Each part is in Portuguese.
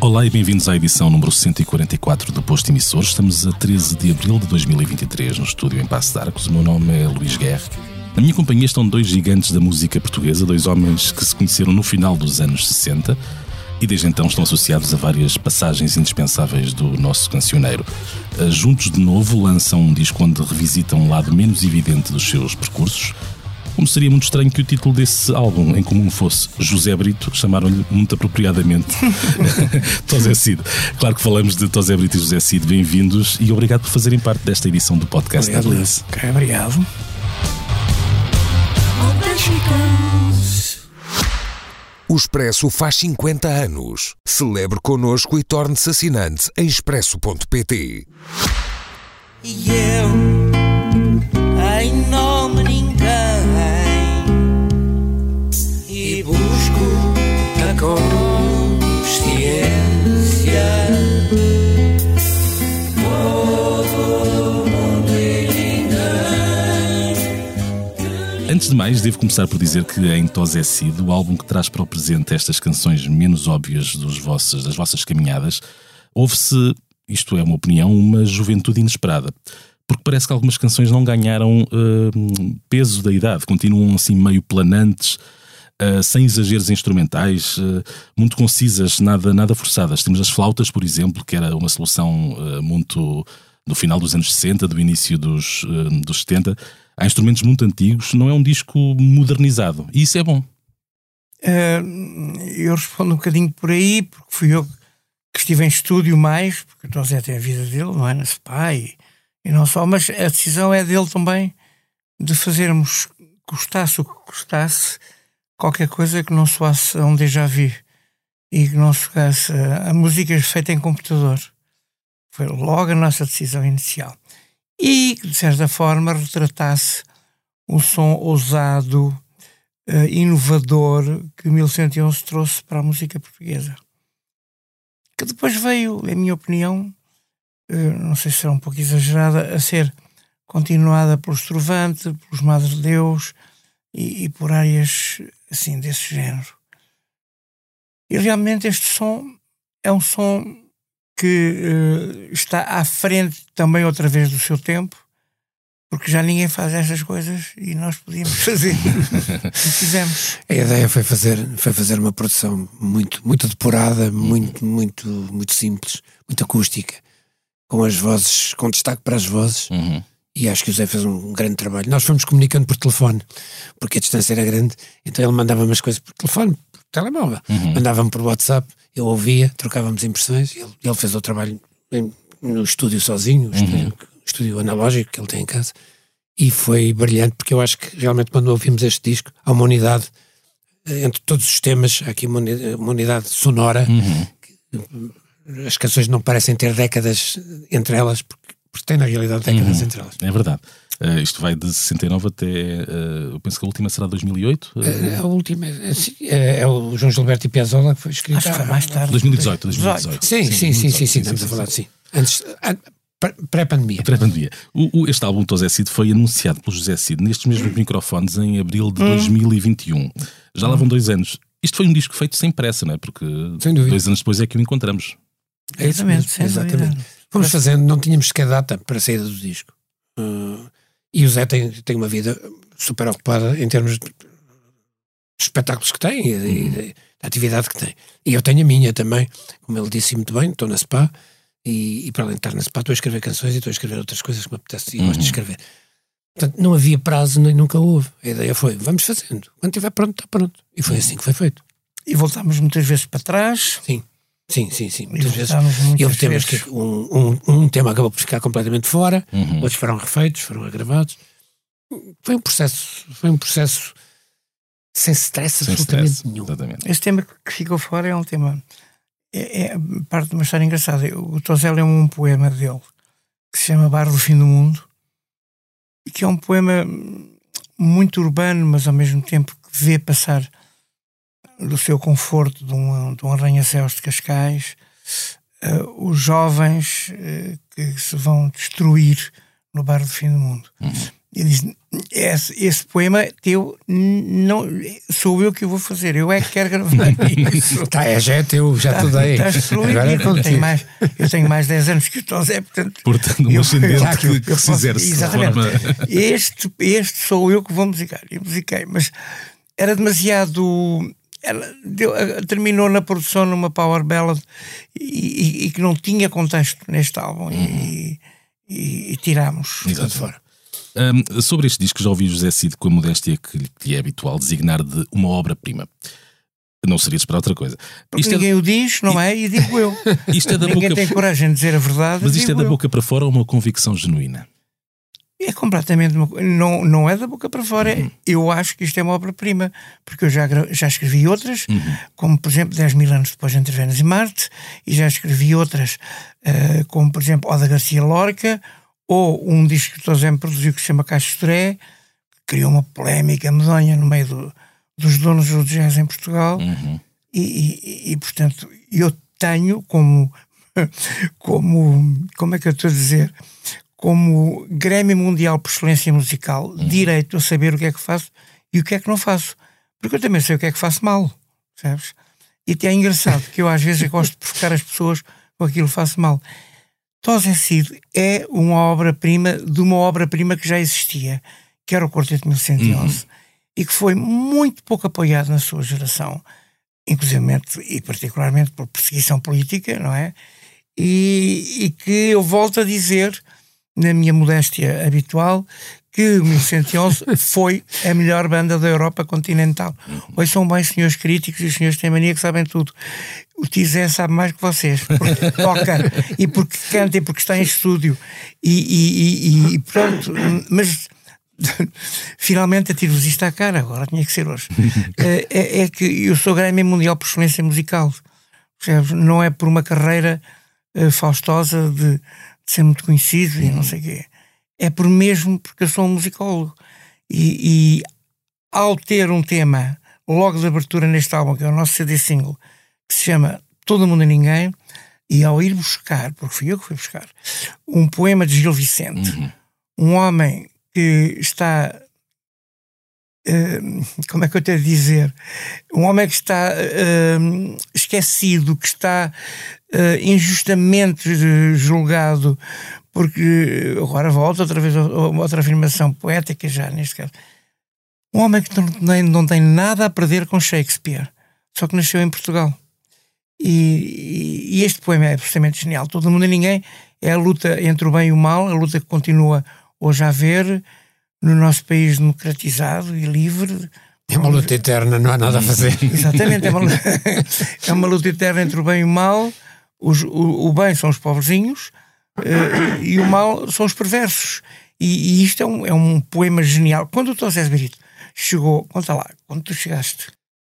Olá e bem-vindos à edição número 144 do Posto Emissor. Estamos a 13 de abril de 2023 no estúdio em Passo de Arcos. O meu nome é Luís Guerre. Na minha companhia estão dois gigantes da música portuguesa, dois homens que se conheceram no final dos anos 60 e desde então estão associados a várias passagens indispensáveis do nosso cancioneiro. Eh, juntos de novo lançam um disco onde revisitam um lado menos evidente dos seus percursos como seria muito estranho que o título desse álbum em comum fosse José Brito, chamaram-lhe muito apropriadamente Tosé Cid. Claro que falamos de Tosé Brito e José Cid, bem-vindos e obrigado por fazerem parte desta edição do podcast obrigado, da Okay, obrigado. O Expresso faz 50 anos. Celebre connosco e torne-se assinante em expresso.pt. E eu, em nome de consciência. Antes de mais, devo começar por dizer que em Tosé Cid, o álbum que traz para o presente estas canções menos óbvias dos vossos, das vossas caminhadas, houve-se, isto é uma opinião, uma juventude inesperada. Porque parece que algumas canções não ganharam uh, peso da idade, continuam assim meio planantes, uh, sem exageros instrumentais, uh, muito concisas, nada, nada forçadas. Temos as flautas, por exemplo, que era uma solução uh, muito do final dos anos 60, do início dos, dos 70. Há instrumentos muito antigos, não é um disco modernizado. E isso é bom. eu respondo um bocadinho por aí, porque fui eu que estive em estúdio mais, porque o José tem a vida dele, não é? Na SPA e, não só, mas a decisão é dele também de fazermos, custasse o que custasse, qualquer coisa que não soasse a um déjà vu e que não soasse a, a música feita em computador. Foi logo a nossa decisão inicial. E de certa forma, retratasse o som ousado, uh, inovador que 1111 trouxe para a música portuguesa. Que depois veio, em minha opinião, uh, não sei se será um pouco exagerada, a ser continuada pelo Estrovante, pelos Madres de Deus e, e por áreas assim, desse género. E realmente este som é um som que uh, está à frente também outra vez do seu tempo, porque já ninguém faz estas coisas e nós podíamos fazer. e fizemos. A ideia foi fazer, foi fazer uma produção muito, muito depurada, muito, muito, muito simples, muito acústica, com as vozes, com destaque para as vozes. Uhum e acho que o Zé fez um grande trabalho. Nós fomos comunicando por telefone, porque a distância era grande, então ele mandava umas coisas por telefone, telemóvel, uhum. mandava-me por WhatsApp, eu ouvia, trocávamos impressões, ele, ele fez o trabalho no estúdio sozinho, o estúdio, uhum. estúdio analógico que ele tem em casa, e foi brilhante, porque eu acho que realmente quando ouvimos este disco, há uma unidade eh, entre todos os temas, há aqui uma unidade, sonora, uhum. que, as canções não parecem ter décadas entre elas, porque porque tem na realidade décadas uhum. entre elas. É verdade. Uh, isto vai de 69 até. Uh, eu penso que a última será 2008. Uh, eh, a última. É, é, o João Gilberto e Piazzolla que foi escrito. Acho que foi mais tarde. 2018. 2018. Sim, sim, sim, sim, sim, sim, estamos a falar sim. Antes. Pré-pandemia. Pré-pandemia. este álbum do José Cid foi anunciado pelo José Cid nestes mesmos microfones em abril de 2021. Já lá vão dois anos. Isto foi um disco feito sem pressa, não é? Porque dois anos depois é que o encontramos. É exatamente, exatamente. Fomos fazendo, não tínhamos sequer data para a saída do disco. E o Zé tem, tem uma vida super ocupada em termos de espetáculos que tem e, uhum. de, atividade que tem. E eu tenho a minha também, como ele disse muito bem, estou na SPA e, e, para além de estar na SPA estou a escrever canções e estou a escrever outras coisas que me apetece e uhum. gosto de escrever. Portanto, não havia prazo nem nunca houve. A ideia foi, vamos fazendo. Quando estiver pronto, está pronto. E foi uhum. assim que foi feito. E voltámos muitas vezes para trás. Sim. Sim, sim, sim. Muitas vezes. Muitas temos que um, um, um, tema acabou por ficar completamente fora, uhum. outros foram refeitos, foram agravados. Foi um processo, foi um processo sem stress sem absolutamente stress, nenhum. Exatamente. Esse tema que ficou fora é um tema. É, é parte de uma história engraçada. O Tozel é um poema dele que se chama Bar do Fim do Mundo e que é um poema muito urbano, mas ao mesmo tempo que vê passar do seu conforto de um, de um arranha-céus de Cascais, uh, os jovens uh, que se vão destruir no bar do fim do mundo. Uhum. Ele diz: esse, esse, poema teu não sou eu que o vou fazer, eu é que quero gravar isso. tá, é, já é teu, já tá, te dei. Tá Agora é eu, tenho mais, eu tenho mais 10 anos que o Tom Zé, portanto. Portanto, um ascendente que, eu, que se exerce. Exatamente. Forma... Este, este sou eu que vou musicar. Eu musiquei, mas era demasiado. Ela deu, terminou na produção numa power ballad e, e, e, que não tinha contexto neste álbum uhum. e, e, tirámos Exato. fora. Um, sobre este disco, já ouvi José Cid com a modéstia que lhe é habitual designar de uma obra-prima. Não seria esperar outra coisa. Porque isto é ninguém é... o diz, não é? E digo eu. Isto é da ninguém boca... tem coragem de dizer a verdade. Mas isto é da eu. boca para fora ou uma convicção genuína? É completamente. Não, não é da boca para fora. Uhum. Eu acho que isto é uma obra-prima, porque eu já, já escrevi outras, uhum. como por exemplo 10 mil anos depois entre Vênus e Marte, e já escrevi outras, uh, como por exemplo Oda Garcia Lorca, ou um disco que o Tosé me produziu que se chama Caixa Toré, que criou uma polémica medonha no meio do, dos donos do jazz em Portugal. Uhum. E, e, e, portanto, eu tenho como, como, como é que eu estou a dizer? Como Grêmio Mundial por Excelência Musical, uhum. direito a saber o que é que faço e o que é que não faço. Porque eu também sei o que é que faço mal, sabes? E é engraçado que eu às vezes gosto de provocar as pessoas com aquilo que faço mal. Tosé Cid é uma obra-prima de uma obra-prima que já existia, que era o Quarteto 1111, uhum. e que foi muito pouco apoiado na sua geração, inclusive e particularmente por perseguição política, não é? E, e que eu volto a dizer na minha modéstia habitual, que o 1111 foi a melhor banda da Europa continental. Hoje são bem senhores críticos e os senhores têm mania que sabem tudo. O Tizé sabe mais que vocês, porque toca e porque canta e porque está em estúdio. E, e, e, e pronto, mas finalmente atiro-vos isto à cara, agora tinha que ser hoje. É, é, é que eu sou Grêmio Mundial por excelência musical. Não é por uma carreira uh, faustosa de ser muito conhecido e não sei o quê. É por mesmo porque eu sou um musicólogo. E, e, ao ter um tema logo de abertura neste álbum, que é o nosso CD single, que se chama Todo Mundo e Ninguém, e ao ir buscar, porque fui eu que fui buscar, um poema de Gil Vicente, uhum. um homem que está como é que eu tenho a dizer? Um homem que está uh, esquecido, que está uh, injustamente julgado, porque agora volta outra vez outra afirmação poética, já neste caso. Um homem que não, não tem nada a perder com Shakespeare, só que nasceu em Portugal. E, e, este poema é absolutamente genial. Todo mundo e ninguém é a luta entre o bem e o mal, a luta que continua hoje a haver no nosso país democratizado e livre. É uma luta eterna, não há nada a fazer. Exatamente, é uma, é uma luta eterna entre o bem e o mal os, o, o, bem são os pobrezinhos uh, e o mal são os perversos. E, e isto é um, é um, poema genial. Quando o Tosé Brito chegou, conta lá, quando tu chegaste.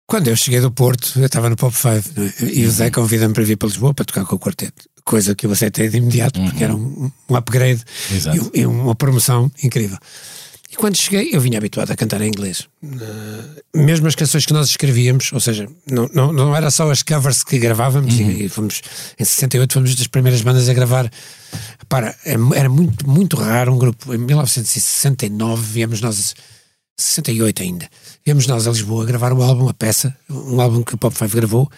Quando eu cheguei do Porto, eu estava no Pop 5 é? e o Zé convida-me para vir para Lisboa para tocar com o quarteto, coisa que eu aceitei de imediato, porque uhum. era um, um upgrade e, e, uma promoção incrível. E quando cheguei, eu vinha habituado a cantar em inglês. Uh, mesmo as canções que nós escrevíamos, ou seja, não, não, não era só as covers que gravávamos, uhum. e, fomos, em 68 fomos das primeiras bandas a gravar. Para, é, era muito, muito raro um grupo. Em 1969 viemos nós, 68 ainda, viemos nós a Lisboa a gravar um álbum, a peça, um álbum que o Pop 5 gravou.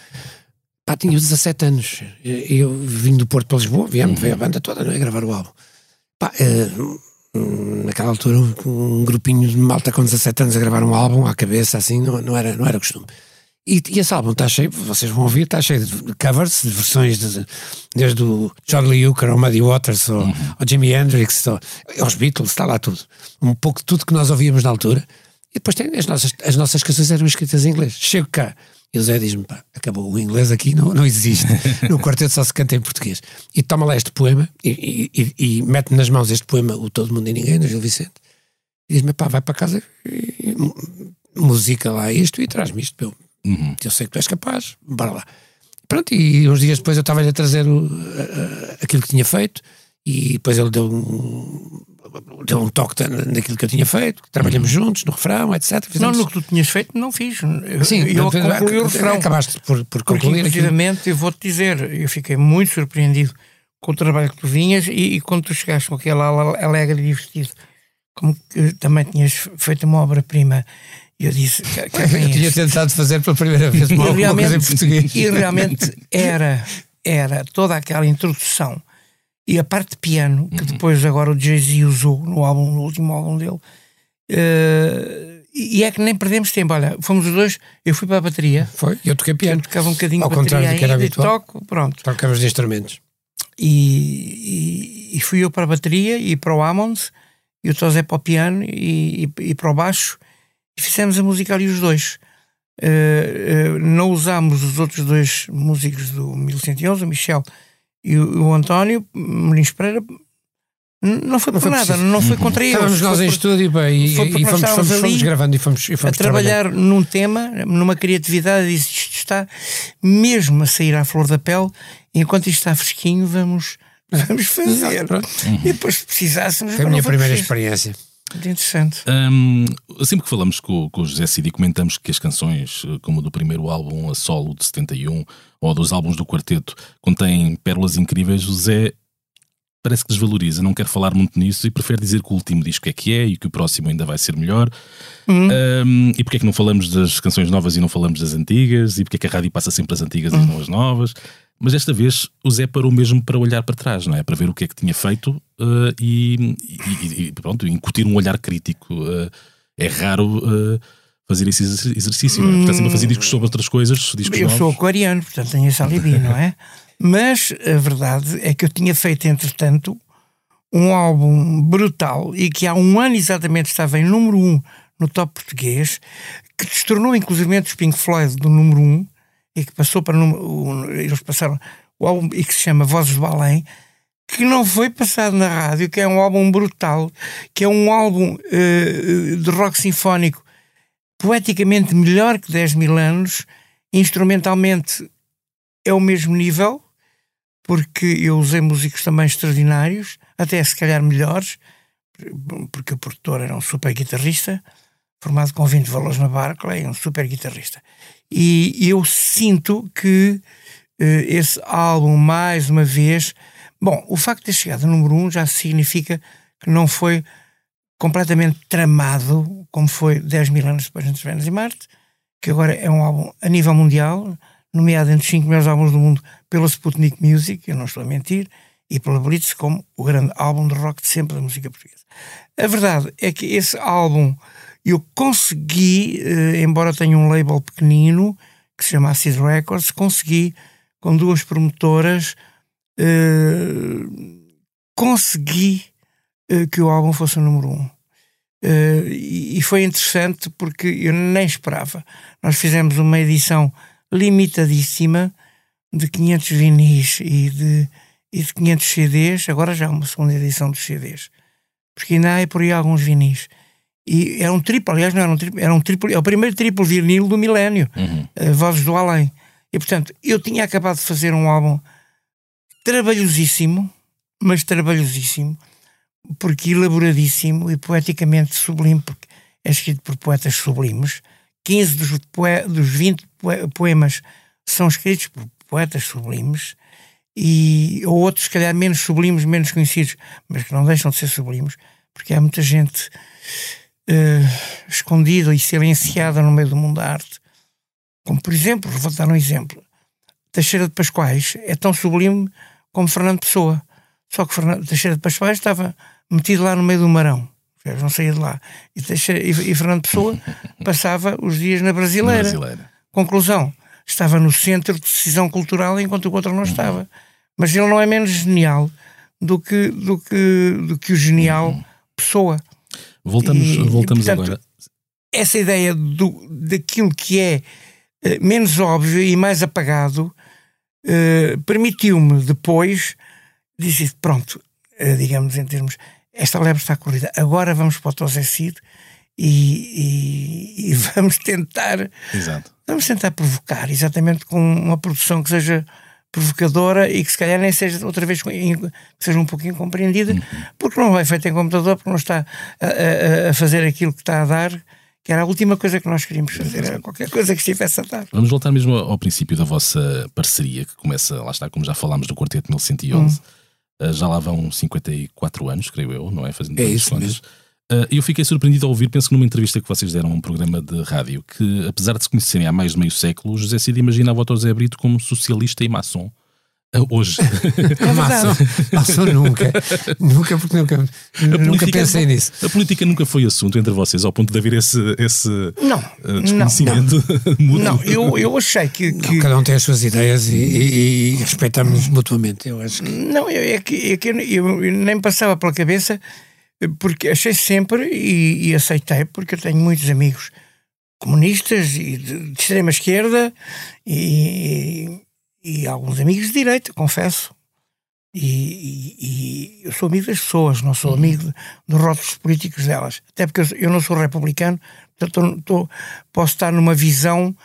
Pá, tinha 17 anos. Eu vim do Porto para Lisboa, viemos, uhum. veio a banda toda não é, a gravar o álbum. Pá, uh, naquela altura um grupinho de malta com 17 anos a gravar um álbum à cabeça assim não, não, era, não era costume. E, e esse álbum está cheio, vocês vão ouvir, está cheio de covers, de versões de, desde o John Lee Hooker ao Muddy Waters ou, uhum. ao Jimi Hendrix ou, aos Beatles, está lá tudo. Um pouco de tudo que nós ouvíamos na altura. E depois tem as nossas, as nossas canções eram escritas em inglês. Chego cá e o Zé diz-me, pá, acabou, o inglês aqui não, não existe. no quarteto só se canta em português. E toma lá este poema e, e, e, e mete nas mãos este poema, o Todo Mundo e Ninguém, do Gil Vicente. E diz-me, pá, vai para casa e, música lá isto e traz-me isto. Eu, uhum. eu sei que tu és capaz, bora lá. Pronto, e uns dias depois eu estava-lhe a trazer o, a, a, aquilo que tinha feito e depois ele deu um, deu um toque naquilo que eu tinha feito, trabalhamos juntos no refrão, etc. Fizemos... Não, no que tu tinhas feito, não fiz. Sim, eu concluí o refrão. Acabaste por, por concluir Porque, inclusivamente, eu vou-te dizer, eu fiquei muito surpreendido com o trabalho que tu vinhas e, e quando tu chegaste com aquele alegre e divertido, como que também tinhas feito uma obra-prima eu disse que, que eu tinha tentado fazer pela primeira vez uma, realmente, coisa em português. E realmente era, era toda aquela introdução e a parte de piano que uhum. depois agora o Jay-Z usou no álbum, no último álbum dele. Uh, e é que nem perdemos tempo. Olha, fomos os dois, eu fui para a bateria. Foi, eu toquei piano. Eu tocava um bocadinho Ao bateria do que era habitual. toco, pronto. Tocavas de instrumentos. E, e, e, fui eu para a bateria e para o Ammons, e o Tosé para o piano e, e, e para o baixo e fizemos a música ali os dois. Uh, uh, não usámos os outros dois músicos do 1111, o Michel e o, o António Marins Pereira. Não foi por não nada, não foi contra eles. Estávamos nós em estúdio e, e, fomos, fomos, fomos, gravando e fomos, e fomos a trabalhar num tema, numa criatividade, e isto está mesmo a sair à flor da pele, enquanto isto está fresquinho, vamos, vamos fazer. e depois, se precisássemos. Foi a minha primeira experiência. Muito interessante. Um, sempre que falamos com, com o José Cid comentamos que as canções, eh, como do primeiro álbum, a solo de 71, ou dos álbuns do quarteto, contêm pérolas incríveis, o José parece que desvaloriza, não quer falar muito nisso e prefere dizer que o último disco é que é e que o próximo ainda vai ser melhor. Uhum. Um, e porque é que não falamos das canções novas e não falamos das antigas? E porque é que a rádio passa sempre as antigas uhum. e não as novas? Mas desta vez o Zé parou mesmo para olhar para trás, não é? Para ver o que é que tinha feito uh, e, e, e, pronto, incutir um olhar crítico. Uh, é raro uh, fazer esse exercício, não é? Está sempre a fazer discos sobre outras coisas. Discos eu novos. sou aquariano, portanto tenho esse alibi, não é? Mas a verdade é que eu tinha feito, entretanto, um álbum brutal e que há um ano exatamente estava em número 1 um no top português, que destornou inclusive os Pink Floyd do número 1. Um, e que passou para eles passaram o álbum e que se chama Vozes do Além, que não foi passado na rádio, que é um álbum brutal, que é um álbum uh, de rock sinfónico poeticamente melhor que 10 mil anos, instrumentalmente é o mesmo nível, porque eu usei músicos também extraordinários, até se calhar melhores, porque o produtor era um super guitarrista, formado com 20 valores na Barclay, um super guitarrista. E eu sinto que uh, esse álbum, mais uma vez. Bom, o facto de ter chegado a número 1 um já significa que não foi completamente tramado, como foi 10 mil anos depois entre Vênus e Marte, que agora é um álbum a nível mundial, nomeado entre os 5 melhores álbuns do mundo pela Sputnik Music, eu não estou a mentir, e pela Blitz como o grande álbum de rock de sempre da música portuguesa. A verdade é que esse álbum eu consegui, eh, embora tenha um label pequenino, que se chama Acid Records, consegui, com duas promotoras, eh, consegui eh, que o álbum fosse o número um. e foi interessante porque eu nem esperava. Nós fizemos uma edição limitadíssima de 500 vinis e de, e de 500 CDs, agora já uma segunda edição dos CDs, porque ainda há por aí alguns vinis. E era um triplo, aliás, não era um triplo, era um triplo, é o primeiro triplo vinil do milénio, uhum. uh, Vozes do Além. E portanto, eu tinha acabado de fazer um álbum trabalhosíssimo, mas trabalhosíssimo, porque elaboradíssimo e poeticamente sublime, porque é escrito por poetas sublimes. 15 dos, poe dos 20 poemas são escritos por poetas sublimes, e, ou outros, se calhar, menos sublimes, menos conhecidos, mas que não deixam de ser sublimes, porque há muita gente uh, escondida e silenciada no meio do mundo da arte. Como, por exemplo, vou dar um exemplo. Teixeira de Pascoais é tão sublime como Fernando Pessoa. Só que Fernando, Teixeira de Pascoais estava metido lá no meio do marão. Não saía de lá. E, Teixeira, e, e Fernando Pessoa passava os dias na brasileira. brasileira. Conclusão. Estava no centro de decisão cultural enquanto o outro não estava. Uhum. Mas ele não é menos genial do que, do que, do que o genial uhum. Pessoa. Voltamos, e, voltamos portanto, agora. Essa ideia do, daquilo que é uh, menos óbvio e mais apagado uh, permitiu-me depois dizer: pronto, uh, digamos em termos, esta lebre está corrida, agora vamos para o Tosecid e, e, e vamos tentar. Exato. Vamos tentar provocar, exatamente com uma produção que seja provocadora e que se calhar nem seja outra vez que seja um pouquinho compreendida, uhum. porque não é feita em computador, porque não está a, a, a, fazer aquilo que está a dar, que era a última coisa que nós queríamos fazer, era qualquer coisa que estivesse a dar. Vamos voltar mesmo ao princípio da vossa parceria, que começa, lá está, como já falámos do Quarteto 1111. Uhum. Já lá vão 54 anos, creio eu, não é? Fazendo é isso contas. mesmo. Uh, eu fiquei surpreendido ao ouvir, penso que numa entrevista que vocês deram a um programa de rádio, que apesar de se conhecerem há mais de meio século, José Cid imaginava o José Brito como socialista e maçom. Uh, hoje. É maçom, maçom nunca. nunca, porque nunca, nunca pensei nisso. A política nunca foi assunto entre vocês, ao ponto de haver esse, esse não, uh, desconhecimento não, mútuo. Não, eu, eu achei que, que... Não, cada um tem as suas ideias e, e, e respeitamos mutuamente. Eu acho que... Não, é que, é que eu, eu nem passava pela cabeça porque achei sempre e, e, aceitei, porque eu tenho muitos amigos comunistas e de, de extrema esquerda e, e, e, alguns amigos de direita, confesso. E, eu sou amigo das pessoas, não sou uhum. amigo dos rótulos políticos delas. Até porque eu, eu não sou republicano, portanto tô, posso estar numa visão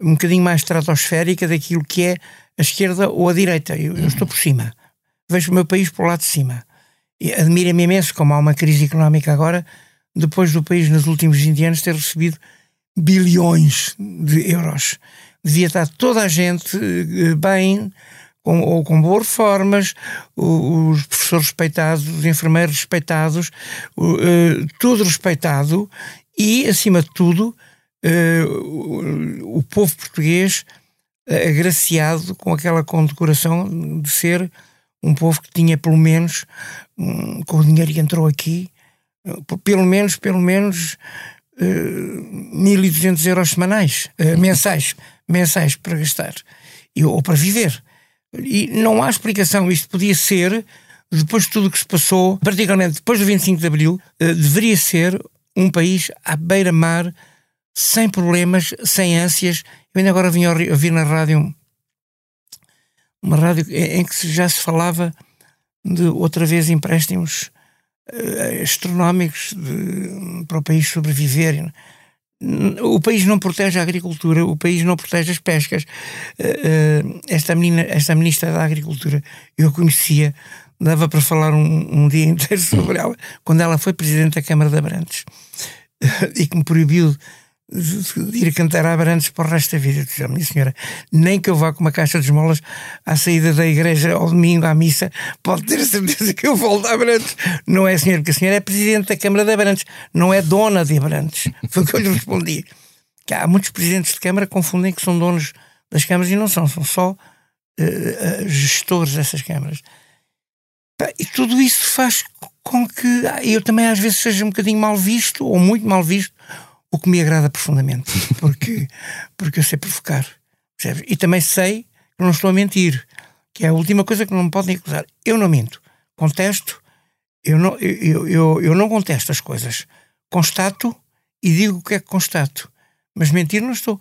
um bocadinho mais estratosférica daquilo que é a esquerda ou a direita. Eu, eu estou por cima. Vejo o meu país por lá de cima admira-me imenso como há uma crise económica agora, depois do país nos últimos 20 anos ter recebido bilhões de euros. Devia estar toda a gente eh, bem, com, ou com boas reformas, os professores respeitados, os enfermeiros respeitados, eh, tudo respeitado e, acima de tudo, eh, o povo português agraciado com aquela condecoração de ser um povo que tinha pelo menos, um, com o dinheiro que entrou aqui, pelo menos, pelo menos uh, eh, 1.200 euros semanais, uh, mensais, mensais para gastar, e, ou para viver. E não há explicação, isto podia ser, depois de tudo o que se passou, particularmente depois do 25 de Abril, uh, deveria ser um país à beira-mar, sem problemas, sem ânsias. Eu ainda agora vim ouvir na rádio uma rádio em que já se falava de outra vez empréstimos uh, astronómicos de, para o país sobreviver. O país não protege a agricultura, o país não protege as pescas. Uh, uh, esta, menina, esta ministra da Agricultura, eu conhecia, dava para falar um, um dia inteiro sobre ela, quando ela foi presidente da Câmara de Abrantes e que me proibiu ir cantar a Abrantes para o resto da vida. Disse, minha senhora, nem que eu vá com uma caixa de esmolas à saída da igreja ao domingo à missa, pode ter a certeza que eu volto a Abrantes. Não é, senhora, porque a senhora é presidente da Câmara de Abrantes, não é dona de Abrantes. Foi o que eu lhe respondi. Que há muitos presidentes de Câmara que confundem que são donos das câmaras e não são, são só uh, gestores dessas câmaras. E tudo isso faz com que eu também às vezes seja um bocadinho mal visto, ou muito mal visto, o que me agrada profundamente, porque, porque eu sei provocar. Percebes? E também sei que não estou a mentir, que é a última coisa que não me podem acusar. Eu não minto. Contesto, eu não, eu, eu, eu não contesto as coisas. Constato e digo o que é que constato. Mas mentir não estou.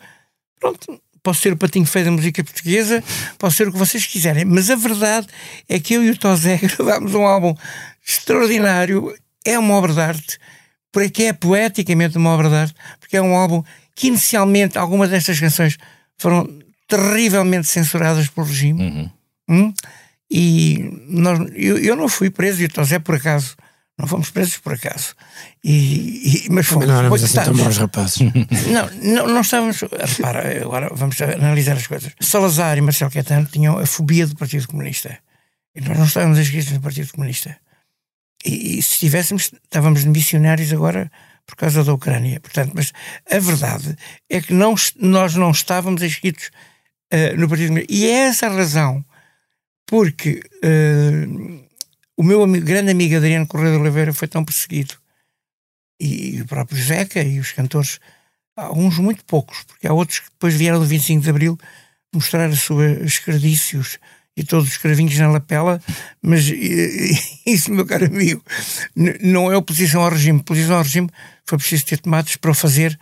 Pronto, posso ser o patinho feio da música portuguesa, posso ser o que vocês quiserem, mas a verdade é que eu e o Tozé gravámos um álbum extraordinário, é uma obra de arte porque é poeticamente uma obra de arte, porque é um álbum que inicialmente algumas destas canções foram terrivelmente censuradas pelo regime. Uhum. Hum? E nós, eu, eu não fui preso, e é por acaso. Não fomos presos por acaso. E, e, mas fomos. Não éramos assim tão bons rapazes. Não, não, não estávamos. Repara, agora vamos analisar as coisas. Salazar e Marcelo Caetano tinham a fobia do Partido Comunista. E nós não estávamos inscritos no Partido Comunista. E, e se estivéssemos, estávamos missionários agora por causa da Ucrânia. Portanto, mas a verdade é que não, nós não estávamos inscritos uh, no Partido Comunista. E é essa a razão porque uh, o meu amigo, grande amigo Adriano Correia de Oliveira foi tão perseguido. E, e o próprio Zeca e os cantores, alguns muito poucos, porque há outros que depois vieram do 25 de Abril mostrar os seus escardícios, e todos os cravinhos na lapela, mas isso, meu caro amigo, não é oposição ao regime. Oposição ao regime foi preciso ter tomates para o fazer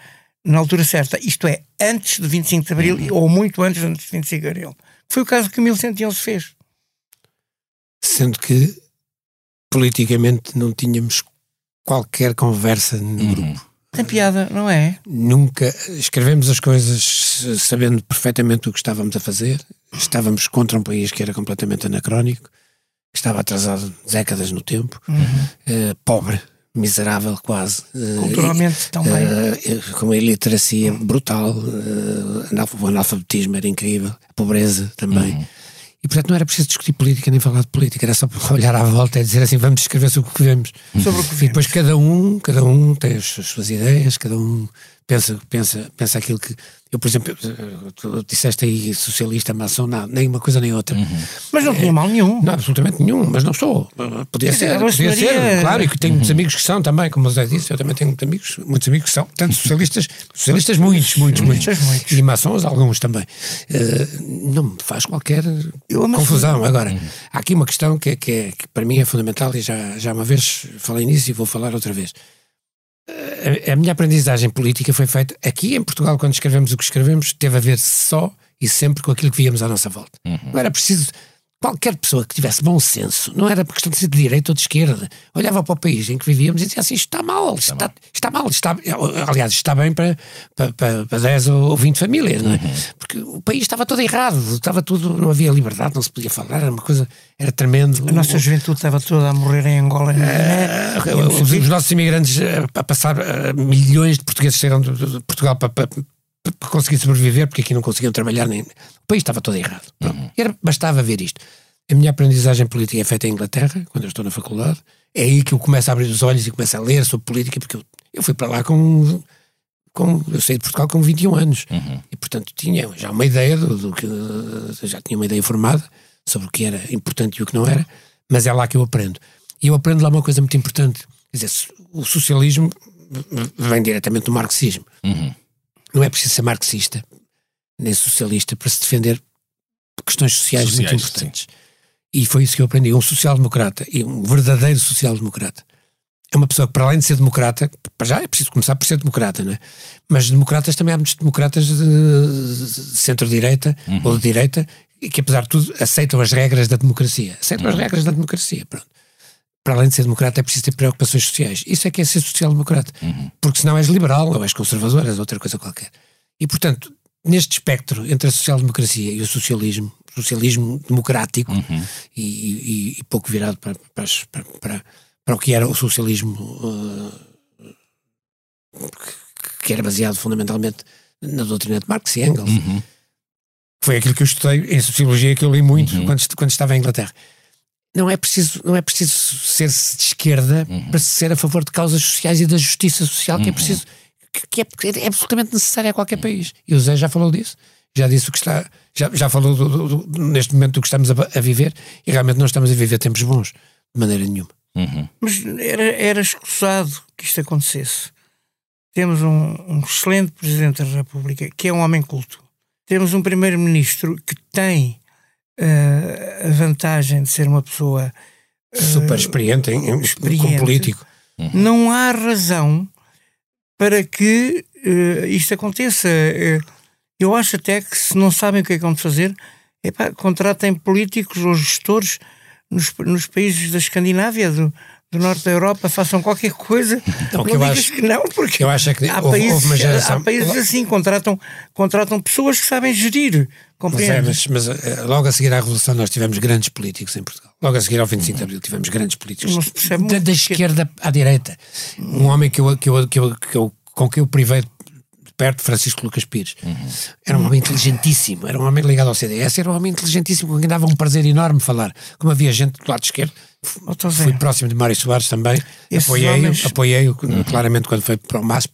na altura certa. Isto é, antes de 25 de Abril, uhum. ou muito antes, antes de 25 de Abril. Foi o caso que 1111 fez. Sendo que politicamente não tínhamos qualquer conversa no uhum. grupo. Tem piada, não é? Nunca escrevemos as coisas sabendo perfeitamente o que estávamos a fazer. Estávamos contra um país que era completamente anacrónico, que estava atrasado décadas no tempo, eh, pobre, miserável quase. eh, Culturalmente também. eh, com uma iliteracia brutal, o analfabetismo era incrível, a pobreza também. E portanto não era preciso discutir política nem falar de política, era só olhar à volta e dizer assim: vamos escrever sobre o que vemos. Sobre o que E depois cada um, cada um tem as suas ideias, cada um pensa, pensa, pensa aquilo que. Eu, por exemplo, tu disseste aí socialista, maçom, não, nem uma coisa nem outra. Mas não tinha mal nenhum. Não, absolutamente nenhum, mas não sou. Podia ser, podia ser, claro, e que tenho muitos amigos que são também, como o Zé disse, eu também tenho muitos amigos, muitos amigos que são, tanto socialistas, socialistas muitos, muitos, muitos, Muitos, muitos. e maçons alguns também. Eh, não me faz qualquer Eu confusão. Agora, há aqui uma questão que, é- que, é- que para mim é fundamental e já, já uma vez falei nisso e vou falar outra vez. A, a minha aprendizagem política foi feita aqui em Portugal, quando escrevemos o que escrevemos, teve a ver só e sempre com aquilo que víamos à nossa volta. Não era preciso. Qualquer pessoa que tivesse bom senso, não era por questão de ser de direita ou de esquerda, olhava para o país em que vivíamos e dizia assim: isto está mal, isto está, está mal, está, aliás, isto está bem para, para, para, para 10 ou 20 famílias, não é? Porque o país estava todo errado, estava tudo, não havia liberdade, não se podia falar, era uma coisa, era tremendo. A nossa juventude estava toda a morrer em Angola. em Os, os nossos imigrantes eh, a passar eh, milhões de portugueses saíram de, de Portugal para, para, para conseguir sobreviver porque aqui não conseguiam trabalhar nem o país estava todo errado. E era, bastava ver isto. A minha aprendizagem política é feita em Inglaterra quando eu estou na faculdade. É aí que eu começo a abrir os olhos e começo a ler sobre política porque eu, eu fui para lá com com, eu saí de Portugal com 21 anos. E portanto tinha já uma ideia do, do que já tinha uma ideia formada sobre o que era importante e o que não era mas é lá que eu aprendo. E eu aprendo lá uma coisa muito importante. Quer dizer, o socialismo vem diretamente do marxismo não é preciso ser marxista nem socialista para se defender questões sociais, Sociais, muito importantes e foi isso que eu aprendi um social-democrata e um verdadeiro social-democrata é uma pessoa que, para além de ser democrata, para já é preciso começar por ser democrata, não é? Mas democratas também há muitos democratas de, de centro-direita ou de direita que, apesar de tudo, aceitam as regras da democracia. Aceitam as regras da democracia, pronto. Para além de ser democrata, é preciso ter preocupações sociais. Isso é que é ser social-democrata. Porque senão és liberal ou és conservador, és outra coisa qualquer. E, portanto, neste espectro entre a social-democracia e o socialismo, socialismo democrático e, e- e pouco virado para, para, para- para- o que era o socialismo uh, que- que era baseado fundamentalmente na doutrina de Marx e Engels. Foi aquilo que eu estudei em sociologia que eu li muito quando, est- quando estava em Inglaterra. Não é preciso, não é preciso ser de esquerda para ser a favor de causas sociais e da justiça social que é preciso que, que é, é absolutamente necessária a qualquer país. E o Zé já falou disso, já disse o que está, já, já falou do- do- do- neste momento do que estamos a, a viver e realmente não estamos a viver tempos bons de maneira nenhuma. Mas era, era escusado que isto acontecesse. Temos um, um excelente Presidente da República, que é um homem culto. Temos um Primeiro-Ministro que tem eh, a vantagem de ser uma pessoa. Super experiente, em, em- experiente. como político. Não há razão para que eh, isto aconteça. Eu acho até que se não sabem o que é que vão fazer, epá, contratem políticos ou gestores nos, nos países da Escandinávia, do, do norte da Europa, façam qualquer coisa. Não, não que eu acho- que não, porque eu acho é que há, houve- países, houve geração- há países assim, contratam, contratam pessoas que sabem gerir. Mas, é, mas, mas, eh, logo a seguir à Revolução nós tivemos grandes políticos em Portugal. Logo a seguir ao 25 de Abril tivemos grandes políticos. Da, da esquerda à direita. Um homem que eu, que eu, que eu, que eu- com quem eu privei de perto, Francisco Lucas Pires. Era um homem inteligentíssimo, era um homem ligado ao CDS, era um homem inteligentíssimo com quem dava um prazer enorme falar. Como havia gente do lado esquerdo, fui próximo de Mário Soares também, apoiei-o homens- apoiei claramente quando foi para o MASP.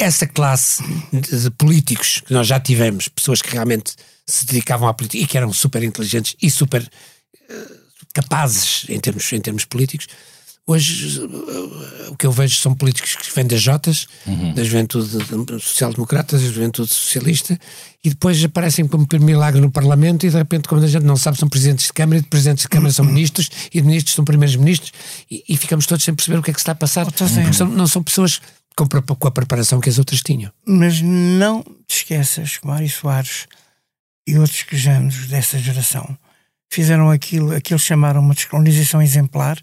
Essa classe de, de políticos que nós já tivemos, pessoas que realmente se dedicavam à política e que eram super inteligentes e super eh, capazes em termos, em termos políticos, hoje eh, o que eu vejo são políticos que vêm das Jotas, da juventude social-democrata, da juventude socialista, e depois aparecem como milagre no Parlamento e de repente, como a gente não sabe, são presidentes de Câmara, e de presidentes de Câmara são ministros, e de ministros são primeiros ministros, e, e ficamos todos sem perceber o que é que se está a passar, porque são- não são pessoas com, com a preparação que as outras tinham. Mas não te esqueças que Mário Soares e outros quejanos dessa geração fizeram aquilo, aquilo chamaram uma descolonização exemplar,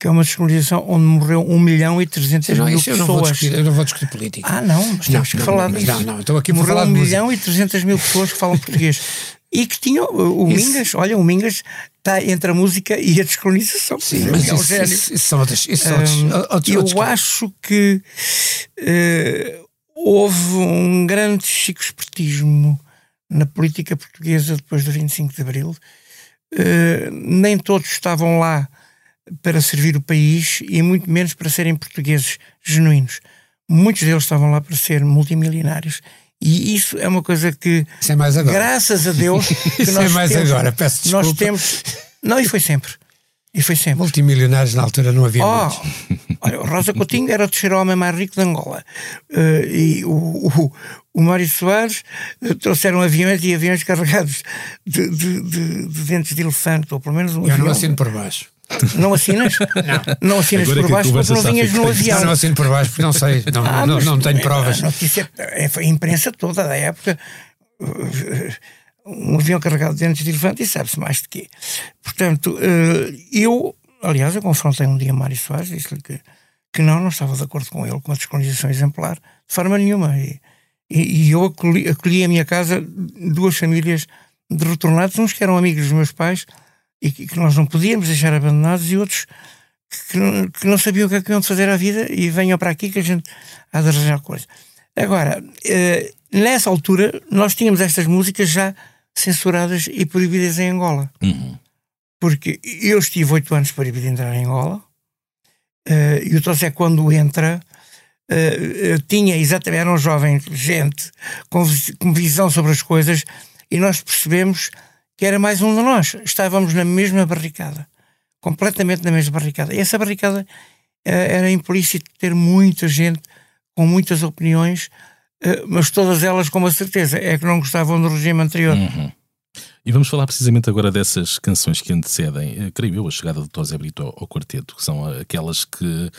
que é uma descolonização onde morreu 1 milhão e 300 Não, mil isso eu não, pessoas. discutir, eu não vou discutir política. Ah, não, mas Não, temos que não, falar não, disso. não, não, estou aqui para Morreu falar de 1 música. milhão e 300 mil pessoas que falam português. E que tinham o, o Isso- Mingas, olha, o Mingas está entre a música e a descolonização. Sim, mas é um isso, isso- isso são outras. Isso são outros, Hum, outros, eu outros acho que eh, houve um grande chico-espertismo na política portuguesa depois do 25 de Abril. Eh, nem todos estavam lá para servir o país e muito menos para serem portugueses genuínos. Muitos deles estavam lá para ser multimilionários. E isso é uma coisa que, é graças a Deus, que Isso nós é mais temos, agora, peço desculpa. Nós temos. Não, e foi sempre. E foi sempre. Multimilionários na altura não havia Oh, muitos. olha, Rosa Coutinho era o terceiro homem mais rico de Angola. Eh, e o, o, o Mário Soares eh, trouxeram aviões e aviões carregados de, de, de- de dentes de elefante, ou pelo menos um Eu não avião. assino por baixo. Não assinas? Não. assinas Agora por baixo porque não vinhas no avião. Não, não assino por baixo porque não sei. Não, Ah, não, não tenho provas. A notícia, é, foi a imprensa toda da época. eh, Um avião carregado de dentes de elefante e sabe-se mais de quê. Portanto, eh, eu, aliás, eu confrontei um dia Mário Soares, disse-lhe que, que não, não estava de acordo com ele, com a descolonização exemplar, de forma nenhuma. E, e, e eu acolhi, acolhi à minha casa duas famílias de retornados, uns que eram amigos dos meus pais e que, que nós não podíamos deixar abandonados, e outros que não, que não sabiam o que é que iam fazer à vida e venham para aqui que a gente há de arranjar coisa. Agora, eh, nessa altura, nós tínhamos estas músicas já censuradas e proibidas em Angola. Uhum. Porque eu estive oito anos proibido de entrar em Angola eh, e o Tosé, quando entra, eh, tinha exatamente, era um jovem gente com, com visão sobre as coisas e nós percebemos que era mais um de nós. Estávamos na mesma barricada, completamente na mesma barricada. E essa barricada eh, era implícito ter muita gente com muitas opiniões, eh, mas todas elas com uma certeza, é que não gostavam do regime anterior. Uhum. E vamos falar precisamente agora dessas canções que antecedem, creio eu, a chegada do Tosé Brito ao, ao quarteto, que são aquelas que, que-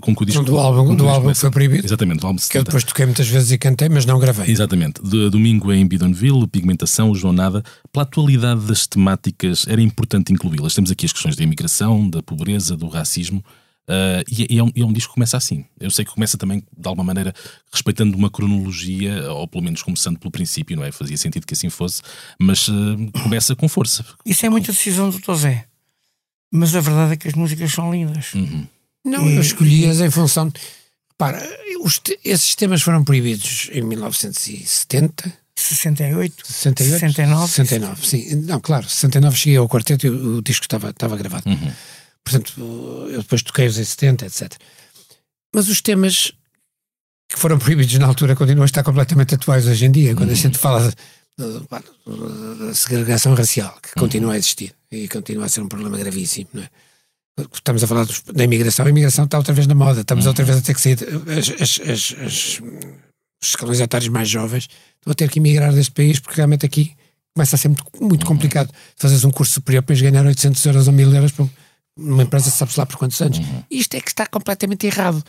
com que o disco. Do álbum- do álbum que foi proibido. Exatamente, do álbum Que eu 70. depois toquei muitas vezes e cantei, mas não gravei. Exatamente. De, domingo em Bidonville, Pigmentação, o João Nada. Pela atualidade das temáticas, era importante incluí-las. Temos aqui as questões da imigração, da pobreza, do racismo. ah, e, e é um, e é um disco que começa assim. Eu sei que começa também, de alguma maneira, respeitando uma cronologia, ou pelo menos começando pelo princípio, não é? Fazia sentido que assim fosse, mas ah, começa com força. Isso é muita decisão do Tosé. Mas a verdade é que as músicas são lindas. Uhum. Não, eu escolhi-as em função. De, repara, os te- esses temas foram proibidos em 1970, 68, 68, 69. 69, sim. Não, claro, 69 cheguei ao quarteto e o, o disco estava, estava gravado. Uhum. Portanto, eu depois toquei-os em 70, etc. Mas os temas que foram proibidos na altura continuam a estar completamente atuais hoje em dia. Quando a gente fala da segregação racial, que continua a existir e continua a ser um problema gravíssimo, não é? Estamos a falar dos- da imigração, a imigração está outra vez na moda, estamos outra vez a ter que sair. As, as, as, as- os escalões etários mais jovens estão a ter que emigrar deste país porque realmente aqui começa a ser muito, muito complicado. Fazeres um curso superior para ganhar 800 euros ou 1000 euros para uma empresa, sabe-se lá por quantos anos. Isto é que está completamente errado.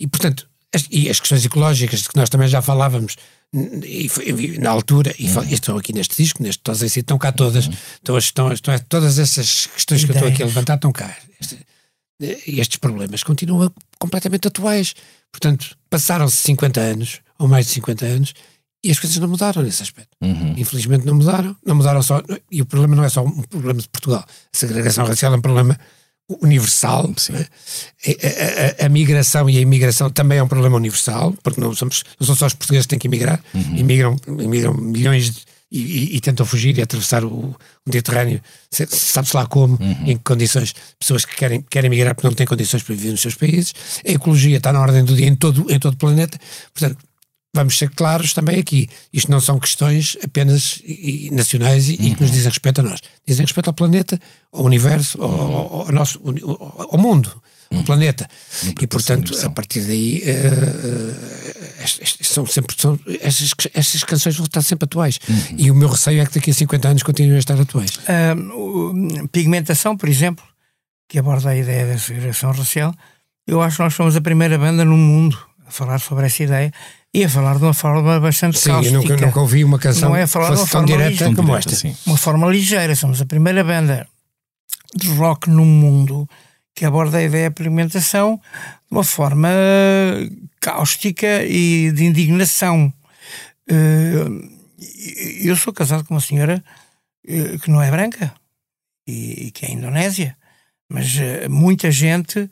E, portanto, as, e as questões ecológicas de que nós também já falávamos e e na altura, e, e estão aqui neste disco, neste em si, estão cá todas, estão, estão, estão, todas essas questões que eu estou aqui a levantar estão cá. Este- estes problemas continuam completamente atuais. Portanto, passaram-se 50 anos, ou mais de 50 anos, e as coisas não mudaram nesse aspecto. Uhum. Infelizmente não mudaram, não mudaram só. E o problema não é só um problema de Portugal. A segregação racial é um problema universal. A, a- a- a migração e a imigração também é um problema universal, porque não, somos, não são só os portugueses que têm que emigrar, imigram, imigram milhões de- e, e- e tentam fugir e atravessar o, o Mediterrâneo, se- sabe-se lá como, em que condições, pessoas que querem, querem migrar porque não têm condições para viver nos seus países. A ecologia está na ordem do dia em todo, em todo o planeta. Portanto, vamos ser claros também aqui. Isto não são questões apenas e- e nacionais e, e que nos dizem respeito a nós. Dizem respeito ao planeta, ao universo, ao, ao- ao nosso, ao, ao mundo, ao planeta. E, portanto, a partir daí, est- est- são sempre, são, estas, estas canções vão estar sempre atuais. E o meu receio é que daqui a 50 anos continuem a estar atuais. Pigmentação, por exemplo, que aborda a ideia da segregação racial, eu acho que nós somos a primeira banda no mundo a falar sobre essa ideia e a falar de uma forma bastante Sim, eu cáustica. nunca, nunca ouvi uma canção Não é falar de uma tão forma direta como esta. sim. uma forma ligeira. Somos a primeira banda de rock no mundo que aborda a ideia da alimentação de uma forma cáustica e de indignação. Eu sou casado com uma senhora que não é branca e que é Indonésia, mas muita gente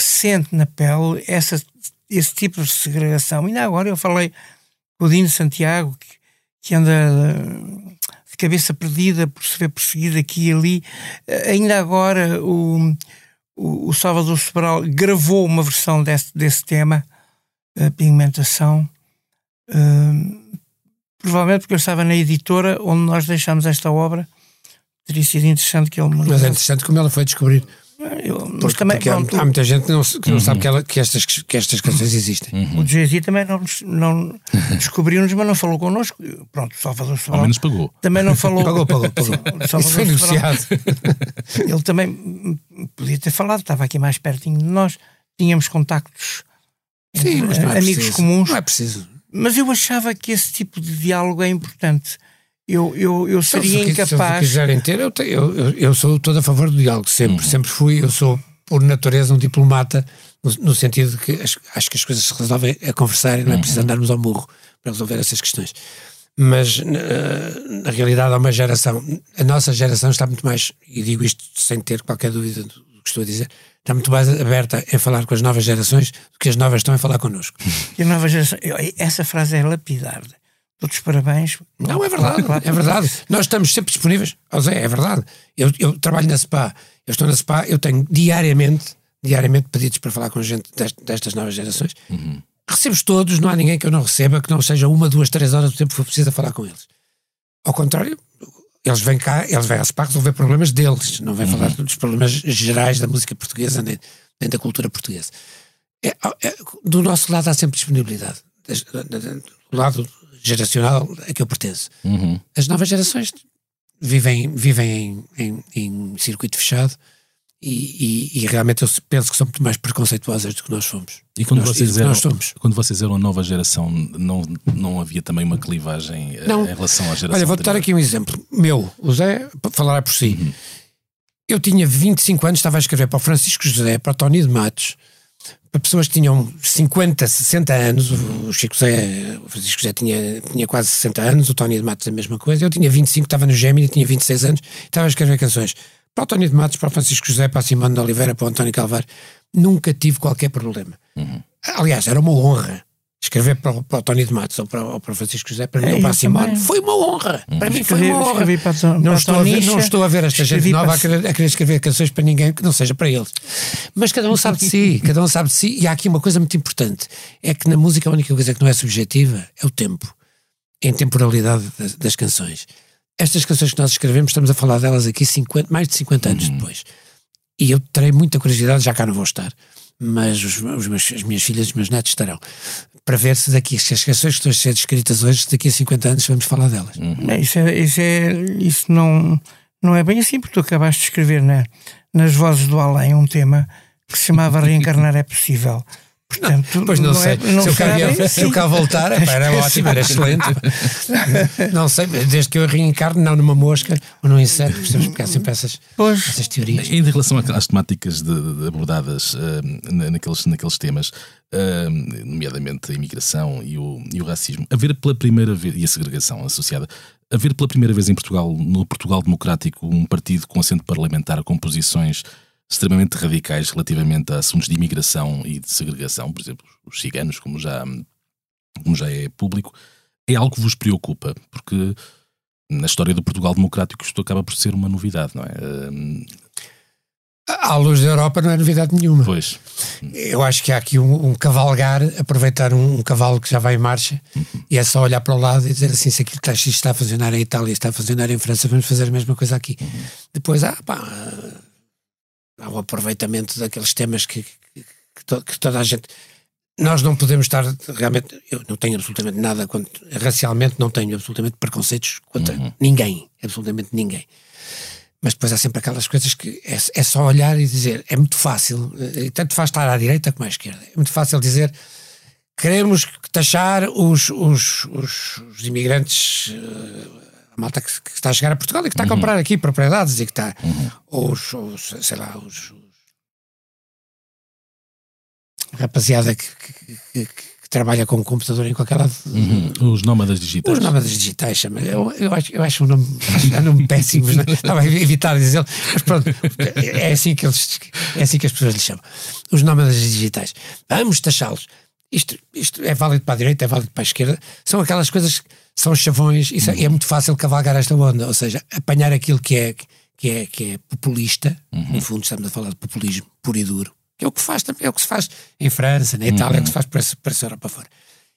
sente na pele essa, esse tipo de segregação. Ainda agora eu falei com o Dino Santiago, que, que anda de cabeça perdida por se ver perseguido aqui e ali. Ainda agora o, o, o Salvador Sobral gravou uma versão desse, desse tema, a pigmentação. Uh, provavelmente porque eu estava na editora onde nós deixámos esta obra. Teria sido interessante que ele. Mas é interessante como ela foi descobrir. Eu, mas Porque, também, porque há, pronto, há muita gente que não, que não sabe que, ela- que estas, que estas canções existem. o Jay-Z também não, não descobriu-nos, mas não falou connosco. Pronto, Salvador Ao Sobral menos pagou. também não falou. Pagou, pagou, pagou. O Isso Salvador foi negociado. Ele também podia ter falado, estava aqui mais pertinho de nós, tínhamos contactos, Sim, mas não é amigos preciso. comuns. Não é preciso. Mas eu achava que esse tipo de diálogo é importante. Eu, eu, eu Se seria se incapaz. quiserem ter, eu, eu, eu, eu sou todo a favor do diálogo, sempre. Uhum. Sempre fui, eu sou, por natureza, um diplomata, no, no sentido de que as- acho que as coisas se resolvem a conversar e não é Uhum. preciso andarmos ao murro para resolver essas questões. Mas, na, na realidade, há uma geração, a nossa geração está muito mais, e digo isto sem ter qualquer dúvida do que estou a dizer, está muito mais aberta em falar com as novas gerações do que as novas estão a falar connosco. que a nova geração. Essa frase é lapidar. Todos os parabéns. Não, é verdade, Claro, é verdade. Nós estamos sempre disponíveis. Ó Zé, é verdade. Eu, eu trabalho na SPA, eu estou na SPA, eu tenho diariamente, diariamente pedidos para falar com gente dest- destas novas gerações. Recebo-os todos, não há ninguém que eu não receba, que não seja uma, duas, três horas do tempo que for preciso a falar com eles. Ao contrário, eles vêm cá, eles vêm à SPA resolver problemas deles, não vêm falar dos problemas gerais da música portuguesa nem, nem da cultura portuguesa. É- é- do nosso lado há sempre disponibilidade. Do lado geracional a que eu pertenço. Uhum. As novas gerações vivem, vivem em, em, em circuito fechado e, e- e realmente eu penso que são muito mais preconceituosas do que nós fomos. E quando nós, vocês, eram, nós somos. quando vocês eram a nova geração, não, não havia também uma clivagem eh, Não. em relação à geração Olha, vou-te dar aqui um exemplo. Meu, o Zé falará por si. Eu tinha 25 anos, estava a escrever para o Francisco José, para o Tony de Matos, para pessoas que tinham 50, 60 anos. O Chico Zé, o Francisco José tinha, tinha quase 60 anos, o Tony de Matos a mesma coisa. Eu tinha 25, estava no Gemini, tinha 26 anos, estava a escrever canções para o Tony de Matos, para o Francisco José, para a Simone de Oliveira, para o António Calvário. Nunca tive qualquer problema. Aliás, era uma honra. Escrever para o, para o Tony de Matos ou para, ou para o Francisco José, para mim, É, ou para a Simone, foi uma honra. Para mim foi uma honra. escrevi para não, estou a ver, não estou a ver esta gente nova para- a querer, a querer escrever canções para ninguém que não seja para eles. Mas cada um sabe de si, cada um sabe de si. E há aqui uma coisa muito importante: é que na música a única coisa que não é subjetiva é o tempo, é a temporalidade das, das canções. Estas canções que nós escrevemos, estamos a falar delas aqui 50, mais de 50 anos depois. E eu terei muita curiosidade, já cá não vou estar, mas os, os meus- as minhas filhas e os meus netos estarão, para ver se daqui, se as canções que estão a ser escritas hoje, daqui a 50 anos vamos falar delas. Não, Isso, é, isso, é, isso não, não é bem assim, porque tu acabaste de escrever na, nas Vozes do Além um tema que se chamava Reencarnar é Possível. Portanto, Pois não, sei, é- não se, eu cá vier, se eu cá voltar, epá, era ótimo, era excelente. não sei, desde que eu reencarno, não numa mosca ou num inseto, precisamos pegar sempre essas, Pois. essas teorias. Em relação às temáticas de- de abordadas na- naqueles, naqueles temas, eh, nomeadamente a imigração e o, e o racismo, haver pela primeira vez, e a segregação associada, haver pela primeira vez em Portugal, no Portugal Democrático, um partido com assento parlamentar com posições extremamente radicais relativamente a assuntos de imigração e de segregação, por exemplo, os ciganos, como já, como já é público, é algo que vos preocupa, porque na história do Portugal Democrático isto acaba por ser uma novidade, não é? À luz da Europa não é novidade nenhuma. Pois. Eu acho que há aqui um, um cavalgar, aproveitar um, um cavalo que já vai em marcha e é só olhar para o lado e dizer assim: se aquilo que está, está a funcionar em Itália, está a funcionar em França, vamos fazer a mesma coisa aqui. Depois há, pá, há o aproveitamento daqueles temas que, que, que to- que toda a gente. Nós não podemos estar realmente. Eu não tenho absolutamente nada contra. Racialmente, não tenho absolutamente preconceitos contra ninguém. Absolutamente ninguém. Mas depois há sempre aquelas coisas que é, é só olhar e dizer, é muito fácil, eh, e tanto faz estar à direita como à esquerda, é muito fácil dizer queremos taxar os, os, os, os imigrantes, eh, a malta que, que está a chegar a Portugal e que está a comprar aqui propriedades e que está, ou os, os, sei lá, os, rapaziada que, que- que- trabalha com o computador em qualquer lado. Uhum. Os nómadas digitais. Os nómadas digitais chama eu, eu, acho, eu acho um nome, acho um nome péssimo, mas não- estava a evitar dizê-lo, mas pronto, é assim, que eles, é assim que as pessoas lhe chamam. Os nómadas digitais. Vamos taxá-los. Isto, isto é válido para a direita, é válido para a esquerda. São aquelas coisas que são chavões, isso é, é muito fácil cavalgar esta onda, ou seja, apanhar aquilo que é, que é, que é populista, no fundo estamos a falar de populismo puro e duro, que é o que, faz, também- é o que se faz em França, na Itália, é o que se faz para para essa Europa fora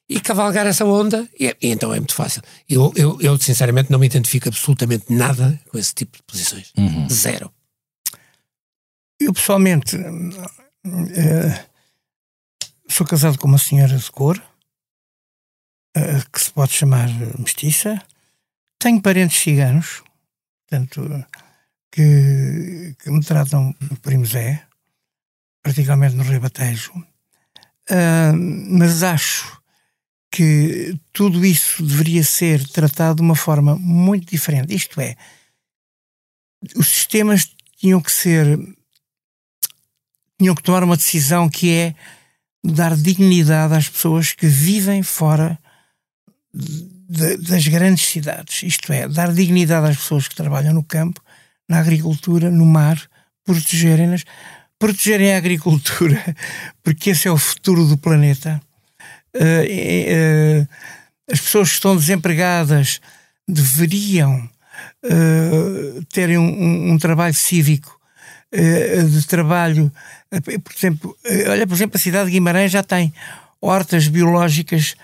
e cavalgar essa onda, e, e então é muito fácil. Eu, eu, eu, sinceramente, não me identifico absolutamente nada com esse tipo de posições. Zero. Eu pessoalmente eh, sou casado com uma senhora de cor que se pode chamar mestiça. Tenho parentes ciganos, portanto, que, que me tratam de primo Zé, particularmente no Rebatejo. Ah, mas acho que tudo isso deveria ser tratado de uma forma muito diferente. Isto é, os sistemas tinham que ser tinham que tomar uma decisão que é dar dignidade às pessoas que vivem fora de- das grandes cidades. Isto é, dar dignidade às pessoas que trabalham no campo, na agricultura, no mar, protegerem-nas, protegerem a agricultura, porque esse é o futuro do planeta. Eh, eh, as pessoas que estão desempregadas deveriam eh, terem um, um- um trabalho cívico de trabalho. Por exemplo, olha, por exemplo, a cidade de Guimarães já tem hortas biológicas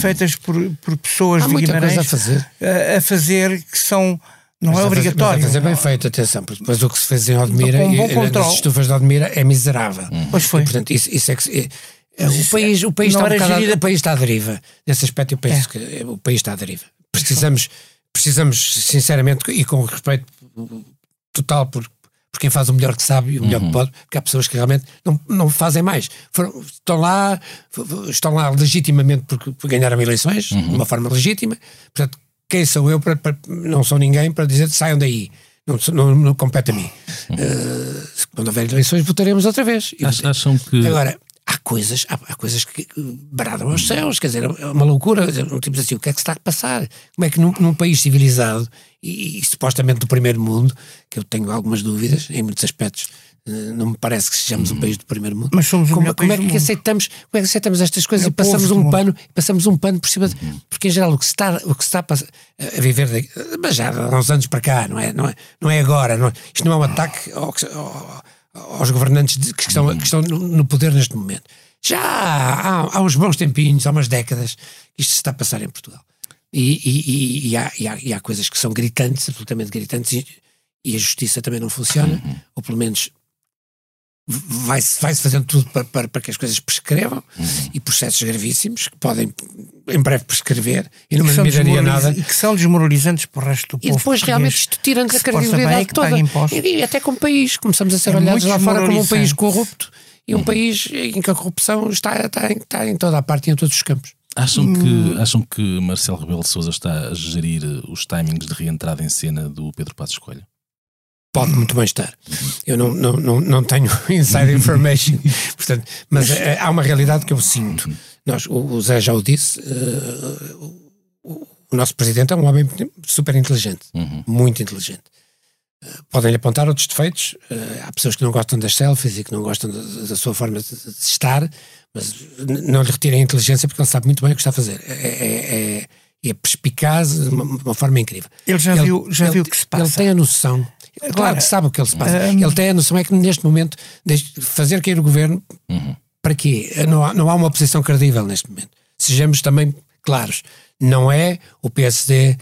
feitas por, por pessoas Há de Guimarães a fazer. a, a fazer que são. Não Mas é a fazer- obrigatório. Mas a fazer bem feito, atenção, porque depois o que se fez em Odmira, um e, nas estufas de Odmira, é miserável. Pois foi. E, portanto, isso, isso é que. é- o país, o, país está um bocado, gerida- o país está à deriva. Nesse aspecto, eu penso É. que é, o país está à deriva. Precisamos, precisamos, sinceramente, e com respeito total por, por quem faz o melhor que sabe e o melhor que pode, porque há pessoas que realmente não, não fazem mais. Foram- estão lá, estão lá legitimamente porque, porque ganharam eleições, de uma forma legítima. Portanto, quem sou eu para, para- não sou ninguém para dizer saiam daí. Não, não, não compete a mim. Eh, se- quando houver eleições, votaremos outra vez. Ach- Acham que. Agora, há coisas, há, há coisas que bradam aos céus, quer dizer, é uma loucura. quer dizer, Um tipo assim, o que é que se está a passar? Como é que num, num país civilizado e, e supostamente do primeiro mundo, que eu tenho algumas dúvidas em muitos aspectos, eh, não me parece que sejamos um país do primeiro mundo. Mas somos como, como é que aceitamos, como é que aceitamos estas coisas É e passamos um pano, passamos um pano por cima de, porque em geral o que se está, o que se está a, viver, daqui- mas já há uns anos para cá, não é, não é, não é agora, não é- isto não é um ataque ao ao- aos governantes de- que estão, que estão no, poder neste momento. Já há, há uns bons tempinhos, há umas décadas, que isto se está a passar em Portugal. E, e- e- há, há- e há coisas que são gritantes, absolutamente gritantes, e, e a justiça também não funciona, ou pelo menos vai-se vai -se fazendo tudo para, para, para que as coisas prescrevam e processos gravíssimos que podem em breve prescrever e não me admiraria nada. E que são desmoralizantes para o resto do E povo. depois português, realmente isto tira-nos a credibilidade e toda. E, e até como país, começamos a ser É olhados lá fora como um país corrupto e um país em que a corrupção está, está, em, está em toda a parte e em todos os campos. Acham Hum. que, acham que Marcelo Rebelo de Souza está a gerir os timings de reentrada em cena do Pedro Passos Coelho? Pode muito bem estar. Eu não, não, não, não tenho inside information, portanto, mas eh, há uma realidade que eu sinto. Nós, o, o Zé já o disse, eh, o, o nosso presidente é um homem super inteligente, muito inteligente. Eh, Podem-lhe apontar outros defeitos. eh, há pessoas que não gostam das selfies e que não gostam da, da sua forma de, de estar, mas não lhe retirem a inteligência porque ele sabe muito bem o que está a fazer. É, é, é, é perspicaz de uma, uma forma incrível. Ele já viu- já viu o que se Ele passa. tem a noção. Claro que sabe o que ele se passa. hum, ele tem a noção é que neste momento fazer cair o governo para quê? Não há, não há uma oposição credível neste momento. Sejamos também claros. Não é o PSD,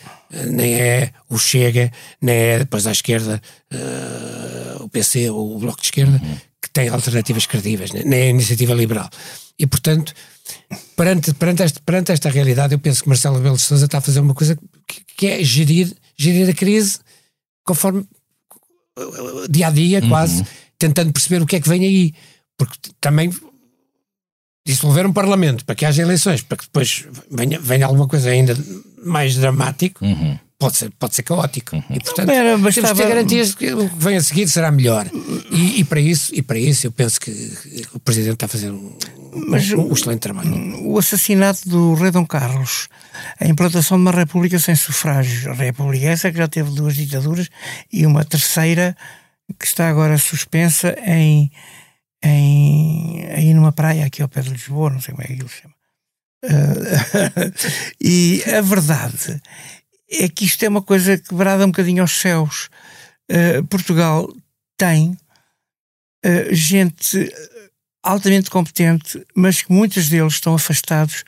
nem é o Chega, nem é depois à esquerda eh, o PC ou o Bloco de Esquerda que tem alternativas credíveis, né? nem é a iniciativa liberal. E portanto, perante, perante, esta, perante esta realidade, eu penso que Marcelo Rebelo de Sousa está a fazer uma coisa que, que é gerir, gerir a crise conforme uh, dia a dia, quase, tentando perceber o que é que vem aí. Porque também dissolver um parlamento para que haja eleições, para que depois venha, venha alguma coisa ainda mais dramático, pode, ser, pode ser caótico. E portanto, Era, temos que bastava- ter garantias de que o que vem a seguir será melhor. E, e para isso, e para isso eu penso que o Presidente está a fazer um, Mas um, um excelente trabalho. O assassinato do rei Dom Carlos, a implantação de uma república sem sufrágio, a república essa que já teve duas ditaduras e uma terceira que está agora suspensa em, em aí numa praia aqui ao pé de Lisboa, não sei como é que ele chama. Uh, e a verdade é que isto é uma coisa quebrada um bocadinho aos céus. Uh, Portugal tem uh, gente altamente competente, mas que muitos deles estão afastados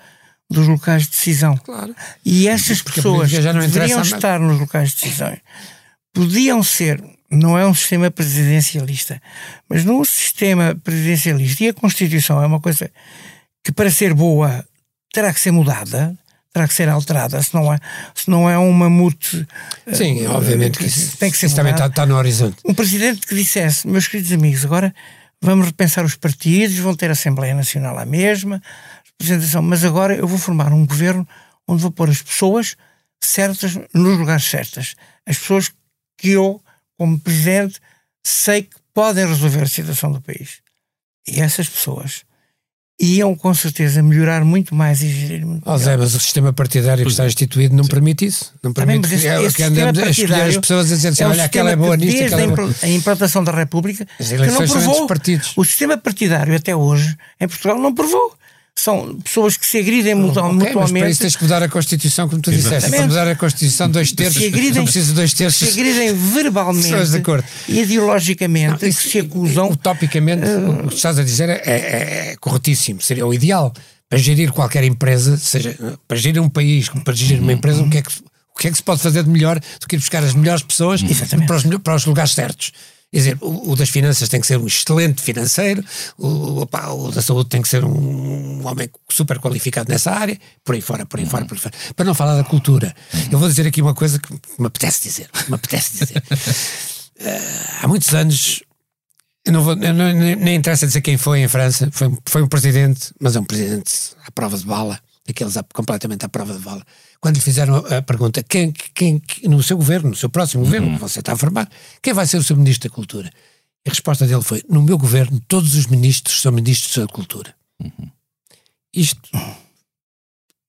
dos locais de decisão. Claro. E essas Porque pessoas política já não que deveriam estar nos locais de decisão podiam ser, não é um sistema presidencialista, mas num sistema presidencialista, e a Constituição é uma coisa que para ser boa terá que ser mudada, terá que ser alterada, se não é, se não é um mamute. Sim, eh, obviamente que isso, tem que ser isso também está, está no horizonte. Um presidente que dissesse, meus queridos amigos, agora vamos repensar os partidos, vão ter Assembleia Nacional à mesma, representação, mas agora eu vou formar um governo onde vou pôr as pessoas certas nos lugares certos. As pessoas que eu, como presidente, sei que podem resolver a situação do país. E essas pessoas iam com certeza melhorar muito mais e gerir muito Oh, melhor. Zé, mas o sistema partidário que está instituído não permite isso. Não permite mas esse- é, esse que andamos a escolher as pessoas a dizer assim, é olha, aquela é boa nisto, desde aquela é a boa. a implantação da República As que não provou. os partidos. O sistema partidário até hoje em Portugal não provou. São pessoas que se agridem mutu- Ok, mas para mutuamente. isso tens que mudar a Constituição, como tu disseste. Para mudar a Constituição, dois terços. se agridem, não precisa dois se terços. agridem verbalmente Pessoas de acordo. e ideologicamente, Não, isso- que se acusam. Utopicamente, o que estás a dizer é, é- é corretíssimo. Seria o ideal. Para gerir qualquer empresa, seja para gerir um país, como para gerir uma empresa, o que é que, o que, é que se pode fazer de melhor do que ir buscar as melhores pessoas para os, para os lugares certos? Quer dizer, o, o das finanças tem que ser um excelente financeiro, o, opá, o da saúde tem que ser um, um homem super qualificado nessa área, por aí fora, por aí fora, por aí fora. Para não falar da cultura, eu vou dizer aqui uma coisa que me apetece dizer. Me apetece dizer. Ah, há muitos anos eu não vou, eu não- nem, nem interessa dizer quem foi em França, foi, foi um presidente, mas é um presidente à prova de bala, daqueles completamente à prova de bala. Quando lhe fizeram a, pergunta, quem, quem, no seu governo, no seu próximo governo, que você está a formar, quem vai ser o seu ministro da Cultura? E a resposta dele foi: no meu governo, todos os ministros são ministros da Cultura. Isto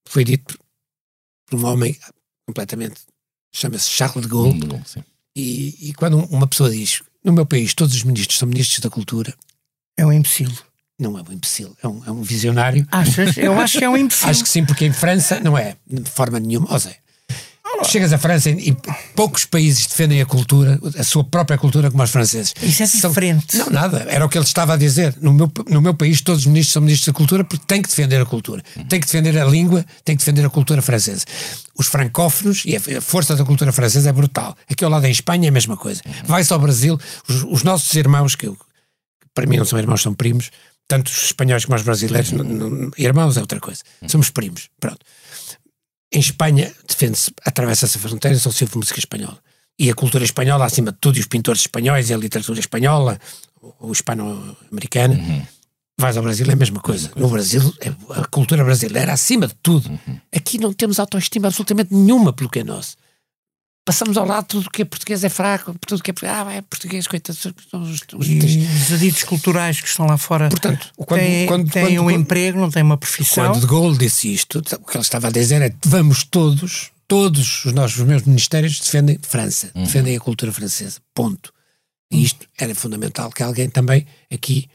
foi dito por um homem completamente, chama-se Charles de Gaulle, sim. e, e quando uma pessoa diz no meu país todos os ministros são ministros da cultura, É um imbecil. Não é um imbecil, é um, é um visionário. Achas? Eu acho que é um imbecil. Acho que sim, porque em França não é de forma nenhuma. Ó Zé, chegas à França e, poucos países defendem a cultura, a sua própria cultura, como os franceses. Isso é São- diferente. Não, nada. Era o que ele estava a dizer. No meu, no meu país, todos os ministros são ministros da cultura porque têm que defender a cultura. Têm que defender a língua, têm que defender a cultura francesa. Os francófonos e a força da cultura francesa é brutal. Aqui ao lado em Espanha é a mesma coisa. Vai-se ao Brasil, os, os nossos irmãos, que, eu- que para mim não são irmãos, são primos, tanto os espanhóis como os brasileiros, não- não- irmãos é outra coisa. Somos primos. Pronto. Em Espanha, defende-se, atravessa-se a fronteira, só se ouve música espanhola. E a cultura espanhola, acima de tudo, e os pintores espanhóis, e a literatura espanhola, ou hispano-americana. Vais ao Brasil é a mesma coisa. No Brasil, é a cultura brasileira acima de tudo. Aqui não temos autoestima absolutamente nenhuma pelo que é nosso. Passamos ao lado tudo o que é português é fraco, tudo o que é, ah, é português, coitado, são os, os- os aditos culturais que estão lá fora Portanto, quando- têm, quando- têm quando- um quando- emprego, não têm uma profissão. Quando de Gaulle disse isto, o que ele estava a dizer é vamos todos, todos os nossos meus ministérios defendem França, defendem a cultura francesa. Ponto. E isto era fundamental que alguém também aqui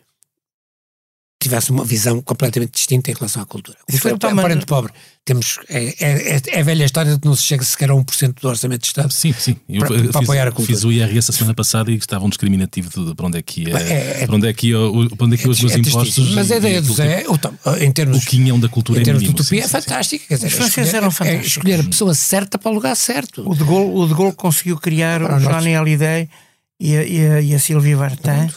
tivesse uma visão completamente distinta em relação à cultura. O Isso foi é o tamanho- parente pobre. Temos, é, é, é, é a velha história de que não se chega sequer a 1% do orçamento de Estado. Sim, sim. Eu Para- eh, para fiz, apoiar a cultura. fiz o IRS a semana passada e estava um discriminativo de, de para onde é que ia, É- é- para onde é que ia, o- para onde é que iam os meus É impostos. tristíssimo. Mas a ideia do que- Zé, em termos, O quinhão da cultura em é termos de mínimo, utopia sim, é fantástica. Quer dizer, Os franceses escolher- eram é fantásticos. escolher a pessoa certa para o lugar certo. O de Gaulle, o de Gaulle conseguiu criar Para o. Johnny Hallyday e a, e a, e a Sylvie Vartan.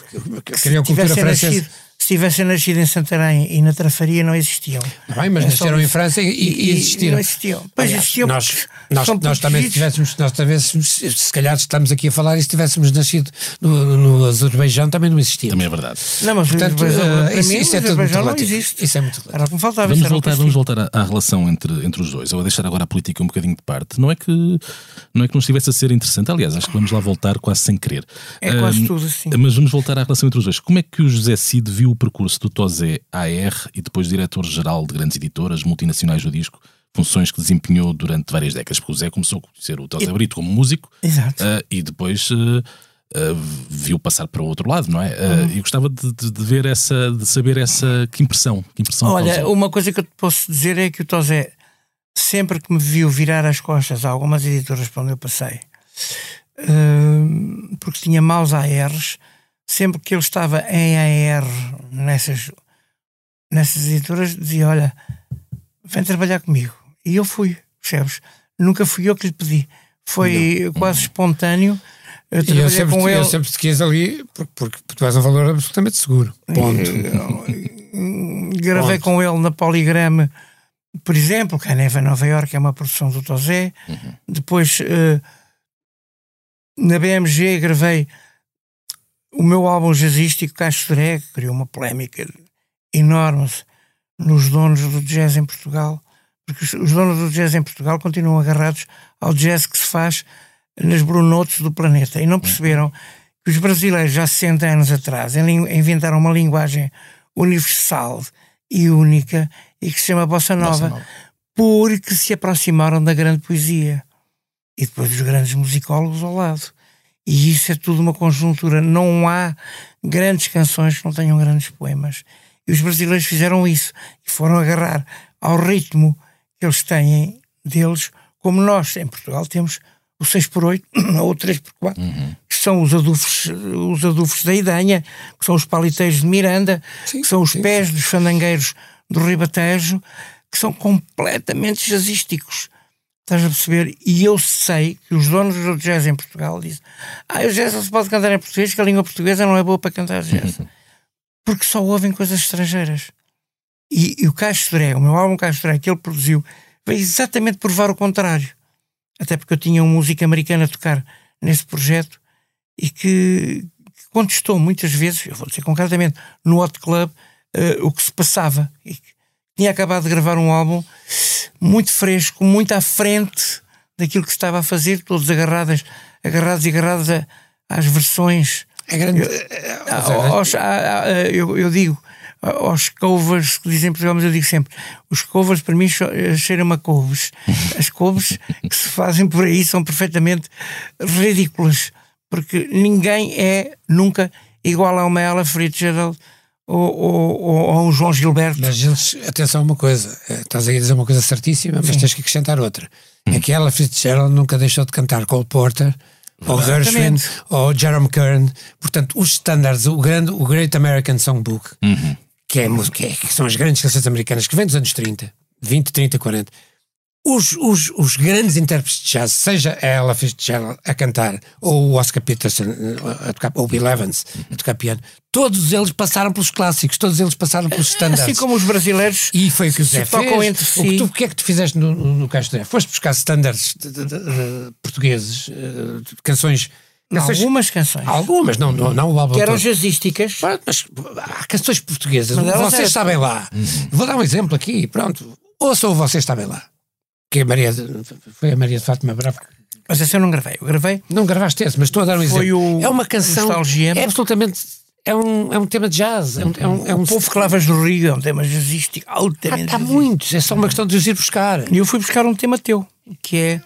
que Criou a se cultura tivessem francesa. nascido- se tivessem nascido em Santarém e na Trafaria não existiam. Bem, mas É nasceram em. França e, e existiram. Não existiam. Pois Aliás, existiam nós, porque nós, nós também protegidos. tivéssemos, nós tivéssemos, se calhar estamos aqui a falar e se tivéssemos nascido no, no Azerbaijão também não existia. Também é verdade. Não, mas Portanto, o Azerbaijão, para isso- mim, isso é tudo não existe. Isso é muito relativo. Era faltava. Vamos voltar, vamos voltar à, à relação entre, entre os dois. Eu vou deixar agora a política um bocadinho de parte. Não é que não é que não estivesse a ser interessante. Aliás, acho que vamos lá voltar quase sem querer. É quase Ahm, tudo assim. Mas vamos voltar à relação entre os dois. Como é que o José Cid viu o percurso do Tozé AR e depois diretor-geral de grandes editoras multinacionais do disco, funções que desempenhou durante várias décadas, porque o Zé começou a conhecer o Tozé Brito como músico uh, e depois uh, uh, viu passar para o outro lado, não é? Uhum. E gostava de, de, de, ver essa, de saber essa que impressão. Que impressão Olha, uma coisa que eu te posso dizer é que o Tozé, sempre que me viu virar as costas a algumas editoras para onde eu passei, porque tinha maus ARs, sempre que ele estava em AR nessas, nessas editoras, dizia: Olha, vem trabalhar comigo. E eu fui, percebes? Nunca fui eu que lhe pedi. Foi não. quase espontâneo. Eu e eu sempre, com ele. eu sempre te quis ali porque, porque tu és um valor absolutamente seguro. Ponto. Gravei Ponto. com ele na Poligrama, por exemplo, que a Neva Nova York é uma produção do Tozé. Uhum. Depois uh, na BMG gravei o meu álbum jazzístico Cacho Drag, criou uma polémica enorme nos donos do jazz em Portugal, porque os donos do jazz em Portugal continuam agarrados ao jazz que se faz nas brunotes do planeta e não perceberam que os brasileiros já 60 anos atrás inventaram uma linguagem universal e única e que se chama Bossa Nova, Bossa Nova. porque se aproximaram da grande poesia e depois dos grandes musicólogos ao lado. E isso é tudo uma conjuntura. Não há grandes canções que não tenham grandes poemas. E os brasileiros fizeram isso e foram agarrar ao ritmo que eles têm deles, como nós em Portugal temos o 6 por 8 ou o 3 por 4 uhum. que são os adufos, os adufos da Idanha, que são os paliteiros de Miranda, sim, que são os sim, pés sim. dos fandangueiros do Ribatejo, que são completamente jazzísticos. Estás a perceber? E eu sei que os donos do jazz em Portugal dizem: Ah, o jazz não se pode cantar em português, que a língua portuguesa não é boa para cantar jazz. Porque só ouvem coisas estrangeiras. E, e o Castré, o meu álbum Castré, que ele produziu, veio exatamente provar o contrário. Até porque eu tinha uma música americana a tocar nesse projeto e que, que contestou muitas vezes, eu vou dizer concretamente, no Hot Club, uh, o que se passava. E tinha acabado de gravar um álbum muito fresco, muito à frente daquilo que estava a fazer, todos agarrados, agarrados e agarrados a, às versões. É grande. Eu, aos, a, a, eu, eu, digo aos covers que dizem Portugal, mas eu digo sempre: os covers para mim cheiram a couves. As couves que se fazem por aí são perfeitamente ridículas, porque ninguém é nunca igual a uma Ella Fitzgerald ou, ou, ou, um João Gilberto. Mas eles, atenção a uma coisa, eh, estás aí a dizer uma coisa certíssima, mas Sim. tens que acrescentar outra. Hum. É que ela Fitzgerald nunca deixou de cantar Cole Porter, ou Gershwin, ou Jerome Kern. Portanto, os standards, o, grande, o Great American Songbook, uhum. que, é, que, é, que são as grandes canções americanas que vêm dos anos 30, 20, 30, 40, os, os, os grandes intérpretes de jazz, seja a Ella Fitzgerald a cantar, ou o Oscar Peterson a tocar, ou o Bill Evans a tocar piano, todos eles passaram pelos clássicos, todos eles passaram pelos standards. Assim como os brasileiros e foi o que o Zé fez. Entre si. O, que tu, o que é que tu fizeste no, no Castro Foste buscar standards de, de, de, portugueses, canções Canções, algumas canções. Algumas, não, não, não o álbum Que eram jazzísticas. Mas há canções portuguesas. Vocês sabem lá. Vou dar um exemplo aqui, pronto. Ouçam Vocês Sabem Lá que a Maria foi a Maria de Fátima Bravo. Mas esse eu não gravei. Eu gravei. Não gravaste esse, mas estou a dar um foi exemplo. O, é uma canção. É absolutamente. É um, é um tema de jazz. É um, é um, é um... O povo que lavas do Rio é um tema jazzístico altamente. Há, há muitos, é só uma questão de os ir buscar. E eu fui buscar um tema teu, que é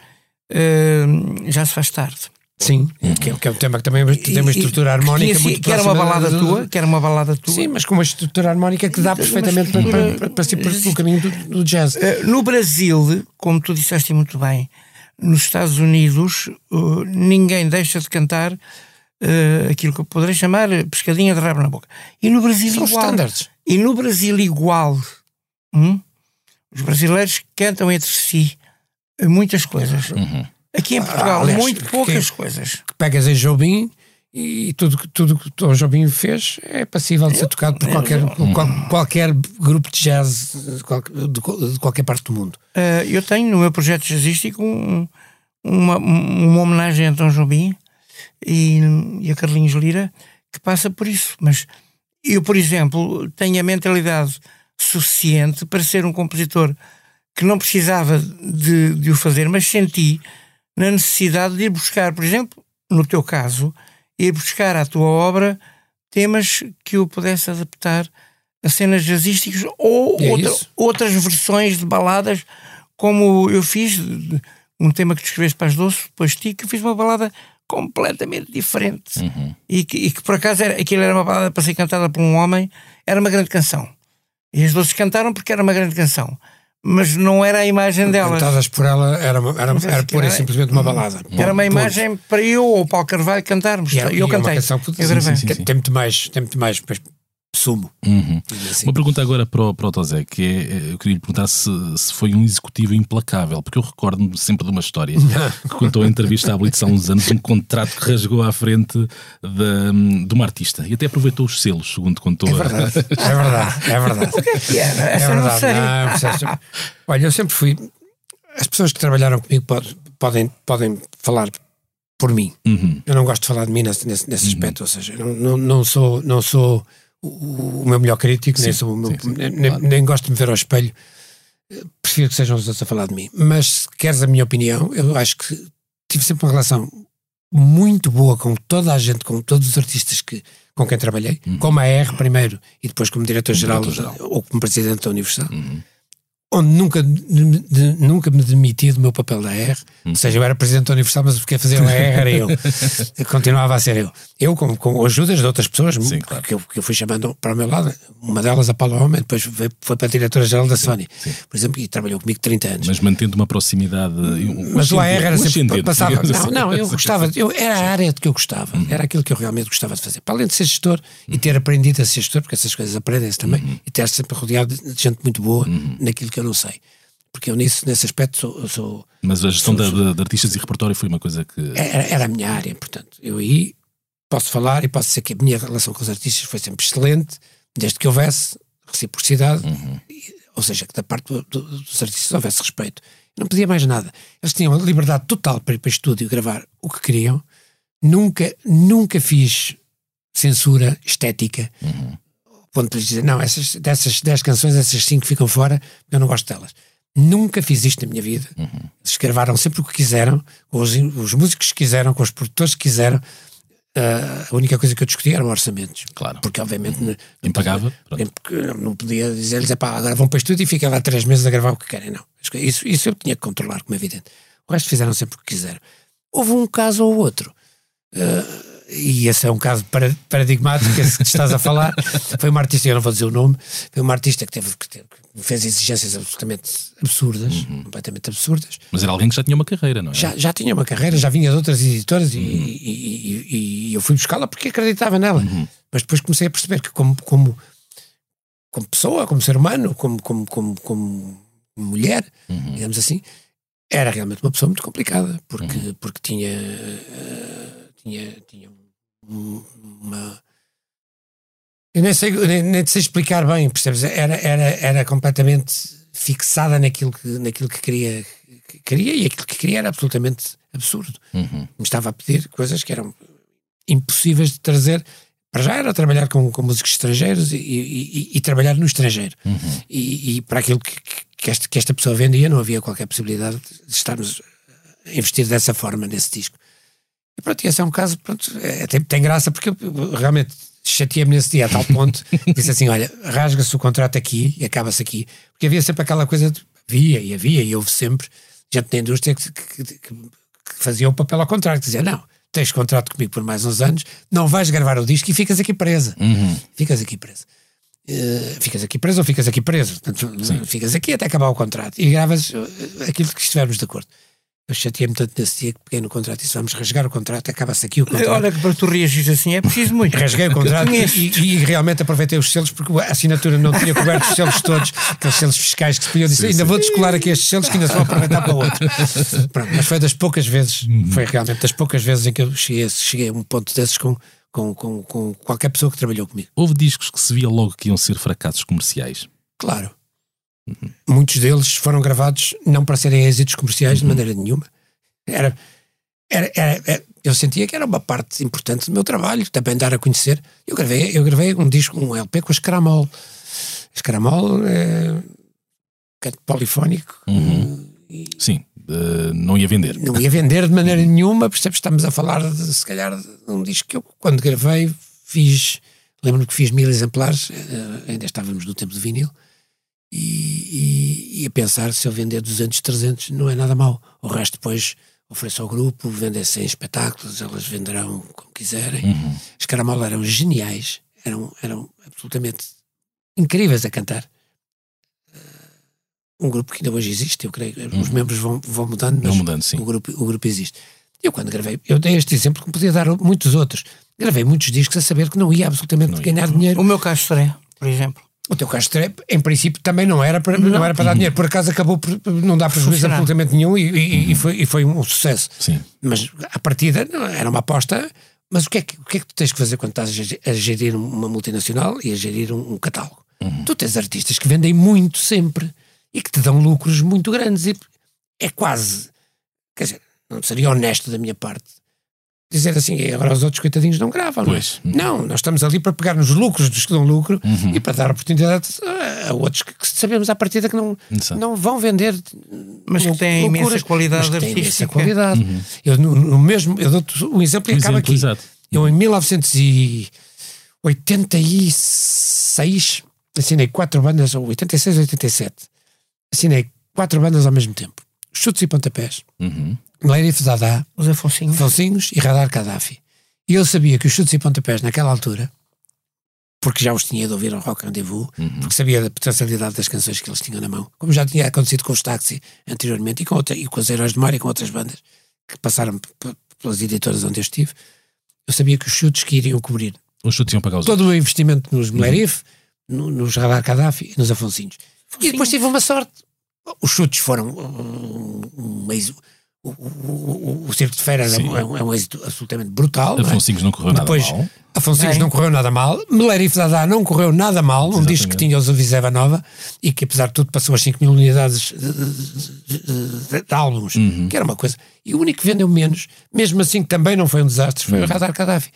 uh, Já se faz tarde. Sim, que, é, que é um tema que também tem uma estrutura harmónica que, muito que era uma balada do... tua, que era uma balada tua. Sim, mas com uma estrutura harmónica que dá perfeitamente para, para, para, para, para, caminho do, do jazz. Uh, no Brasil, como tu disseste muito bem, nos Estados Unidos, uh, ninguém deixa de cantar uh, aquilo que eu poderia chamar pescadinha de rabo na boca. E no Brasil São igual. Standards. E no Brasil igual. Hum? Os brasileiros cantam entre si muitas coisas. Uhum. Aqui em Portugal, Aliás, muito poucas coisas. Pegas em Jobim e tudo tudo que o Jobim fez é passível de ser tocado por qualquer, qual, qualquer grupo de jazz de, qualquer parte do mundo. Uh, eu tenho no meu projeto jazzístico um, uma, uma homenagem a Tom Jobim e, e a Carlinhos Lira que passa por isso. Mas eu, por exemplo, tenho a mentalidade suficiente para ser um compositor que não precisava de, de o fazer, mas senti na necessidade de ir buscar, por exemplo, no teu caso, ir buscar à tua obra temas que eu pudesse adaptar a cenas jazzísticas ou É outra- outras versões de baladas, como eu fiz um tema que tu escreveste para as doces, depois ti, que eu fiz uma balada completamente diferente. Uhum. E, que, e que por acaso era, aquilo era uma balada para ser cantada por um homem, era uma grande canção. E as doces cantaram porque era uma grande canção. Mas não era a imagem delas. Cantadas por ela era, uma- era, era pura e era- simplesmente uma balada. Era uma imagem para eu ou o Paulo Carvalho cantarmos. E é- eu e é uma cantei. canção que- eu sim, gravei. sim, sim. Tem, tem muito mais, tem muito mais pois, sumo. Uhum. assim. Uma pergunta agora para o, para o Tosé, que é, eh, eu queria lhe perguntar se, se foi um executivo implacável, porque eu recordo-me sempre de uma história que contou em entrevista à Blitz há uns anos um contrato que rasgou à frente da, de uma artista e até aproveitou os selos, segundo contou. É a- verdade, é verdade, é verdade. O que é que era? É eu não verdade. não, percebes? olha, eu sempre fui. As pessoas que trabalharam comigo pod- podem, podem falar por mim. Uhum. Eu não gosto de falar de mim nesse, nesse, nesse aspecto, ou seja, não, não, não sou, não sou o, o meu melhor crítico, nem, Sim, sou o meu, sim, sim, nem, nem- claro. nem gosto de me ver ao espelho. Eh, Prefiro que sejam os outros a falar de mim. Mas se queres a minha opinião, eu acho que tive sempre uma relação muito boa com toda a gente, com todos os artistas que, com quem trabalhei, como a R primeiro e depois como diretor-geral diretor-geral. ou como presidente da Universal Uhum. Onde nunca, de- nunca me demiti do meu papel da R. Ou seja, eu era presidente da Universidade, mas o que ia fazer a R era eu. Continuava a ser eu. Eu, com, com ajudas de outras pessoas Sim, claro. que, eu, que eu fui chamando para o meu lado, uma delas a Paula Homem, depois veio- foi para a diretora-geral da Sony, por exemplo, e trabalhou comigo 30 anos. Mas mantendo uma proximidade. Um Mas o AR era sempre. Passava, não, assim. não, eu gostava, eu, era a área de que eu gostava, era aquilo que eu realmente gostava de fazer. Para além de ser gestor e ter aprendido a ser gestor, porque essas coisas aprendem-se também, e ter sempre rodeado de de gente muito boa naquilo que eu não sei. Porque eu nisso, nesse aspecto sou- sou Mas a gestão da- da- de artistas e repertório foi uma coisa que. era, era a minha área, portanto, eu aí posso falar e posso dizer que a minha relação com os artistas foi sempre excelente, desde que houvesse reciprocidade, e- ou seja, que da parte do- do- dos artistas houvesse respeito. Não pedia mais nada. Eles tinham a liberdade total para ir para o estúdio e gravar o que queriam. Nunca, nunca fiz censura estética. Ao ponto de dizer, não, essas, dessas 10 canções, essas 5 ficam fora, eu não gosto delas. Nunca fiz isto na minha vida. Eles gravaram sempre o que quiseram, com os, os músicos que quiseram, com os produtores que quiseram. Ah, a única coisa que eu discutia eram orçamentos. Claro. Porque, obviamente, não- Impagava, pronto. porque não- não podia dizer-lhes, "Epá, agora vão para o estúdio e fiquem lá três meses a gravar o que querem. Não. Isso, isso eu tinha que controlar, como é evidente. O resto fizeram sempre o que quiseram. Houve um caso ou outro. ah, e esse é um caso para- paradigmático, esse que estás a falar. Foi uma artista, eu não vou dizer o nome, foi uma artista que, teve, que teve- que fez exigências absolutamente absurdas, completamente absurdas. Mas era alguém que já tinha uma carreira, não é? Já, já tinha uma carreira, já vinha de outras editoras e, e- e- e eu fui buscá-la porque acreditava nela. Mas depois comecei a perceber que, como, como, como pessoa, como ser humano, como, como, como, como mulher, digamos assim, era realmente uma pessoa muito complicada porque, porque tinha, eh, tinha, tinha uma. Eu nem sei, nem, nem sei explicar bem, percebes? Era, era, era completamente fixada naquilo que, naquilo que queria, que queria e aquilo que queria era absolutamente absurdo. Uhum. Me estava a pedir coisas que eram impossíveis de trazer. Para já era trabalhar com, com músicos estrangeiros e, e- e- e trabalhar no estrangeiro. E, e para aquilo que, que, esta, que esta pessoa vendia, não havia qualquer possibilidade de estarmos a investir dessa forma nesse disco. E pronto, esse é um caso, pronto, é, tem, tem graça porque eu, eu realmente chateei-me nesse dia a tal ponto, disse assim: olha, rasga-se o contrato aqui e acaba-se aqui, porque havia sempre aquela coisa de havia e havia e houve sempre gente da indústria que, que- que- que fazia o papel ao contrário, que dizia: não, tens contrato comigo por mais uns anos, não vais gravar o disco e ficas aqui presa. Ficas aqui presa. Eh, ficas aqui preso ou ficas aqui preso. Portanto, ficas aqui até acabar o contrato e gravas eh, aquilo que estivermos de acordo. Eu chateei-me tanto nesse dia que peguei no contrato e disse: vamos rasgar o contrato, acaba-se aqui o contrato. Olha que para tu reagir assim é preciso muito. Rasguei o contrato e, e- e realmente aproveitei os selos porque a assinatura não tinha coberto os selos todos, aqueles selos fiscais que se podiam dizer, ainda vou descolar aqui estes selos que ainda se vão aproveitar para o outro. Pronto, mas foi das poucas vezes, foi realmente das poucas vezes em que eu cheguei, a- cheguei a um ponto desses com, com, com, com qualquer pessoa que trabalhou comigo. Houve discos que se via logo que iam ser fracassos comerciais. Claro. Muitos deles foram gravados não para serem êxitos comerciais de maneira nenhuma. Era, era, era- era- eu sentia que era uma parte importante do meu trabalho, também dar a conhecer. Eu gravei, eu gravei um disco, um LP com a Escaramol. Escaramol é canto polifónico. Sim, eh, não ia vender. Não ia vender de maneira nenhuma, percebes? Estamos a falar de, se calhar, de um disco que eu, quando gravei, fiz Lembro-me que fiz mil exemplares, eh, ainda estávamos no tempo do vinil, e, e, e, a pensar se eu vender 200, 300 não é nada mal. O resto depois ofereço ao grupo, vender 100 espetáculos, elas venderão como quiserem. Uhum. As Caramola eram geniais, eram, eram absolutamente incríveis a cantar. Uh, um grupo que ainda hoje existe, eu creio. Uhum. Os membros vão, vão mudando, mas vão mudando, sim. O, grupo, o grupo existe. Eu quando gravei, eu dei este exemplo que podia dar muitos outros. Gravei muitos discos a saber que não ia absolutamente não ia. ganhar dinheiro. O meu Castro, por exemplo. O teu Castro, em princípio, também não era para, não. não era para dar dinheiro. Por acaso acabou por não dar prejuízo absolutamente nenhum e, e, uhum. e, foi, e foi um sucesso. Sim. Mas a partida era uma aposta. Mas o que, é que, o que é que tu tens que fazer quando estás a gerir uma multinacional e a gerir um, um catálogo? Uhum. Tu tens artistas que vendem muito sempre e que te dão lucros muito grandes. E é quase. Quer dizer, não seria honesto da minha parte dizer assim, agora os outros coitadinhos não gravam. Pois. Não, é? não nós estamos ali para pegar nos lucros dos que dão lucro uhum. e para dar oportunidade a outros que, que sabemos à partida que não, não vão vender. Mas que têm imensa qualidade mas artística. Imensa qualidade. Uhum. Eu, no, no, mesmo, eu dou-te um exemplo e acaba aqui. Exato. Eu em 1986 assinei quatro bandas, ou 86 ou 87, assinei quatro bandas ao mesmo tempo. Chutes e pontapés. Uhum. Leirif Zadá, os Afonsinhos. Afonsinhos e Radar Gaddafi. E eu sabia que os chutes e pontapés naquela altura, porque já os tinha de ouvir ao Rock Rendezvous, uhum. porque sabia da potencialidade das canções que eles tinham na mão, como já tinha acontecido com os Taxi anteriormente e com, outra, e com os Heróis de Mar e com outras bandas que passaram pelas editoras onde eu estive, eu sabia que os chutes que iriam cobrir os chutes iam pagar os todo o investimento nos Melerif, uhum. no, nos Radar Gaddafi e nos Afonsinhos. E depois tive uma sorte. Os chutes foram um, um, um o, o, o, Circo de Feras é, é, um, é um êxito absolutamente brutal. Afonsinhos não, é? não correu Depois, nada mal. Afonsinhos não correu nada mal. Melerif Dadá não correu nada mal. Um disco que tinha os Aviseva Nova e que, apesar de tudo, passou as 5 mil unidades de, de, de, de álbuns, uhum. que era uma coisa. E o único que vendeu menos, mesmo assim, que também não foi um desastre, foi uhum. o Radar Gaddafi.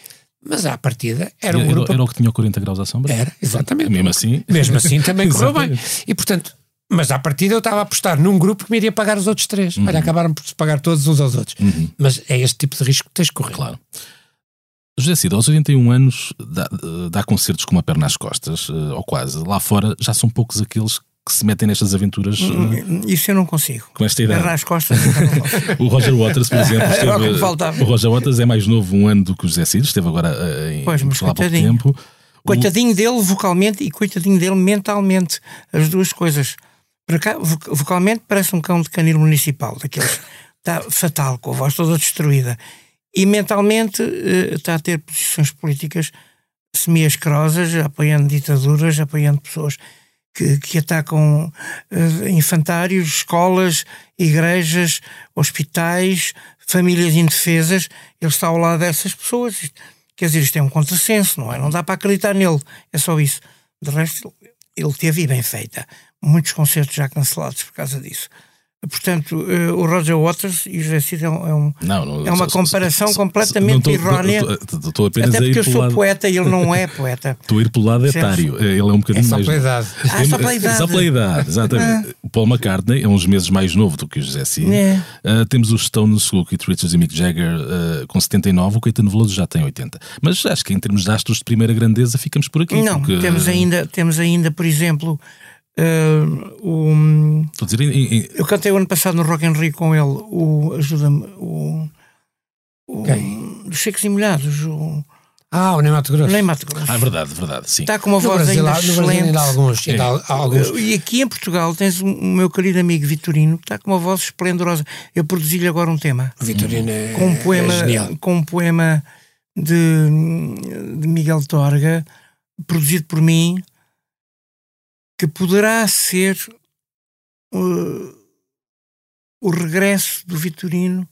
Mas à partida era um era, grupo. Era o que tinha 40 graus à sombra? Era, exatamente. Mesmo assim. Mesmo assim também correu bem. E portanto, mas à partida eu estava a apostar num grupo que me iria pagar os outros três. Uhum. Olha, acabaram por se pagar todos uns aos outros. Uhum. Mas é este tipo de risco que tens de correr. Claro. José Cid, aos 81 anos, dá, dá concertos com uma perna às costas, ou quase. Lá fora já são poucos aqueles que se metem nestas aventuras. Isso eu não consigo. Com esta idade. Perna às costas. o Roger Waters, por exemplo, esteve, é o Roger Waters é mais novo um ano do que o José Cid, esteve agora em pois, mas há pouco tempo. Coitadinho o... dele vocalmente e coitadinho dele mentalmente. As duas coisas. Vocalmente parece um cão de canil municipal, daqueles. Está fatal, com a voz toda destruída. E mentalmente uh, está a ter posições políticas semi-asquerosas, apoiando ditaduras, apoiando pessoas que, que atacam uh, infantários, escolas, igrejas, hospitais, famílias indefesas. Ele está ao lado dessas pessoas. Quer dizer, isto é um contrassenso, não é? Não dá para acreditar nele. É só isso. De resto, ele teve e bem feita muitos concertos já cancelados por causa disso. Portanto, uh, o Roger Waters e o José Cid é, um, não, não, é uma só, comparação só, completamente errónea. Estou apenas Até porque eu sou lado... poeta e ele não é poeta. Estou a ir pelo lado etário. Ele é um bocadinho é só mais. Pela idade. Ah, só pela idade. Só pela idade, exatamente. O Paul McCartney é uns meses mais novo do que o José Cid. É. Uh, temos os Stones, o Keith Richards e Mick Jagger uh, com 79, o Caetano Veloso já tem 80. Mas acho que em termos de astros de primeira grandeza ficamos por aqui. Não, porque... temos, ainda, temos ainda, por exemplo. Uh, o, Estou a dizer, em, em... Eu cantei o ano passado no Rock in Rio com ele, o ajuda-me, o, o dos Secos e Molhados, o ah, o Ney Mato Grosso. Ney Mato Grosso. Ah, verdade, verdade, sim. Está com uma no voz Brasil, ainda Brasil excelente. ainda há alguns, ainda há alguns. E aqui em Portugal tens o meu querido amigo Vitorino, que está com uma voz esplendorosa. Eu produzi-lhe agora um tema. O Vitorino é, com um poema, é genial. Com um poema de, de Miguel Torga, produzido por mim, que poderá ser uh, o regresso do Vitorino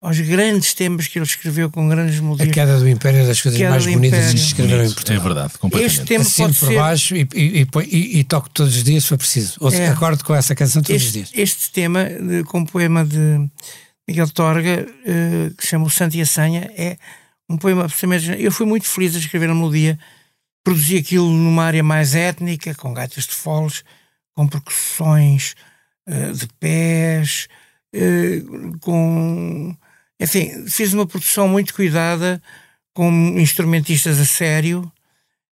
aos grandes temas que ele escreveu com grandes A melodias. queda do Império é das coisas Queda mais bonitas Império. que se escreveram em É Portugal. verdade, completamente. Este tema Assino pode por ser, baixo e, e, e, e, toco todos os dias se for preciso. Ou É. acordo com essa canção todos os este, dias. este tema, de, com um poema de Miguel Torga, eh, que se chama O Santo e a Senha, é um poema absolutamente. Eu fui muito feliz a escrever a melodia, produzi aquilo numa área mais étnica, com gaitas de foles, com percussões eh, de pés, eh, com. Enfim, fiz uma produção muito cuidada, com instrumentistas a sério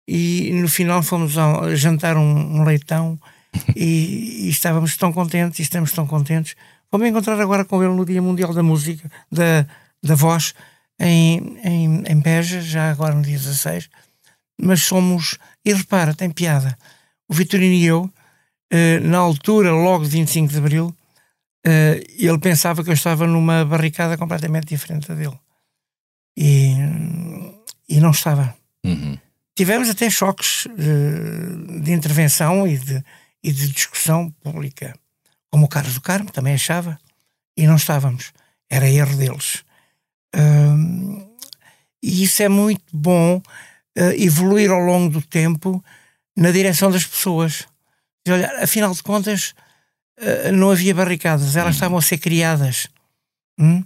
e no final fomos a jantar um, um leitão e, e, estávamos tão contentes, estamos tão contentes. Vou-me encontrar agora com ele no Dia Mundial da Música, da, da Voz, em, em, em Beja, já agora no dia 16. Mas somos, e repara, tem piada. O Vitorino e eu, eh, na altura, logo de 25 de Abril, eh, ele pensava que eu estava numa barricada completamente diferente da dele. E, e não estava. Uhum. Tivemos até choques eh, de intervenção e de, e de discussão pública como o Carlos do Carmo também achava, e não estávamos. Era erro deles. E isso é muito bom evoluir ao longo do tempo na direção das pessoas. E, olha, afinal de contas, uh, não havia barricadas, elas hum. estavam a ser criadas. Hum?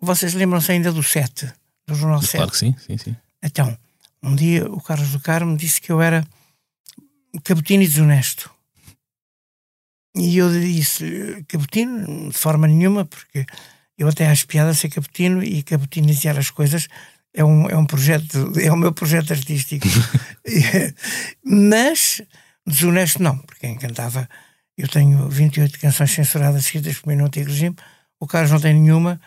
vocês lembram-se ainda do 7, do Jornal 7? Claro que sim, sim, sim. Então, um dia o Carlos do Carmo disse que eu era cabotino e desonesto. E eu disse, cabotino, de forma nenhuma, porque eu até acho piada ser cabotino e cabotinizar as coisas é um, é um projeto, é o meu projeto artístico. Mas desonesto não, porque quem cantava, eu tenho 28 canções censuradas escritas por mim no antigo regime, o Carlos não tem nenhuma.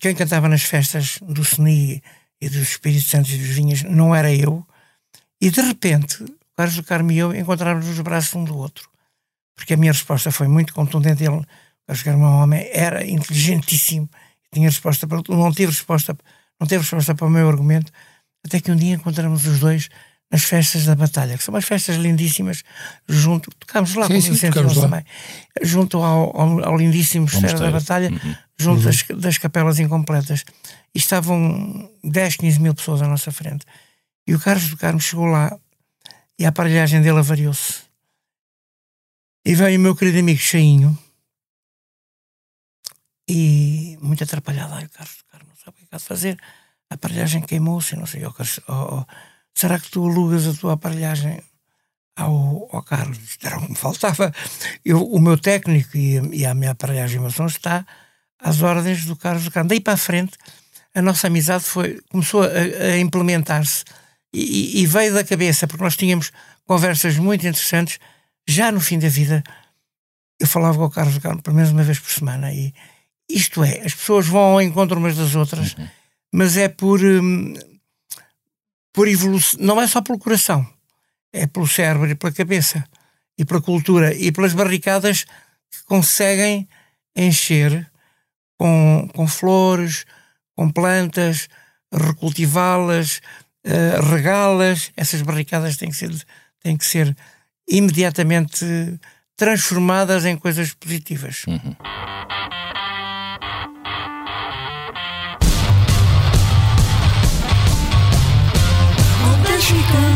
Quem cantava nas festas do SNI e dos Espíritos Santos e dos Vinhas não era eu. E de repente, o Carlos do Carmo e eu encontramos os braços um do outro porque a minha resposta foi muito contundente. Ele, acho que era um homem, era inteligentíssimo, tinha resposta para não tive resposta, não teve resposta para o meu argumento, até que um dia encontramos os dois nas festas da batalha, que são umas festas lindíssimas, junto, tocámos lá sim, com tocámos lá. também, junto ao, ao, ao lindíssimo Esfera da Batalha, uhum. junto uhum. Das, das capelas incompletas. E estavam 10, 15 mil pessoas à nossa frente. E o Carlos do Carmo chegou lá e a aparelhagem dele avariou-se. E veio o meu querido amigo Cheinho e muito atrapalhado. Ai, Carlos, De fazer. A aparelhagem queimou-se, não sei. Oh, oh, será que tu alugas a tua aparelhagem ao, ao Carlos? Era o que me faltava. Eu, o meu técnico e, e a minha aparelhagem som está às ordens do Carlos do. Daí para a frente, a nossa amizade foi, começou a, a implementar-se e, e, veio da cabeça, porque nós tínhamos conversas muito interessantes já no fim da vida, eu falava com o Carlos Carlos pelo menos uma vez por semana. E isto é, as pessoas vão ao encontro umas das outras, uhum. mas é por, hum, por evolução, não é só pelo coração, é pelo cérebro e pela cabeça, e pela cultura, e pelas barricadas que conseguem encher com, com flores, com plantas, recultivá-las, uh, regá-las. Essas barricadas têm que ser, têm que ser imediatamente transformadas em coisas positivas. Uhum. she.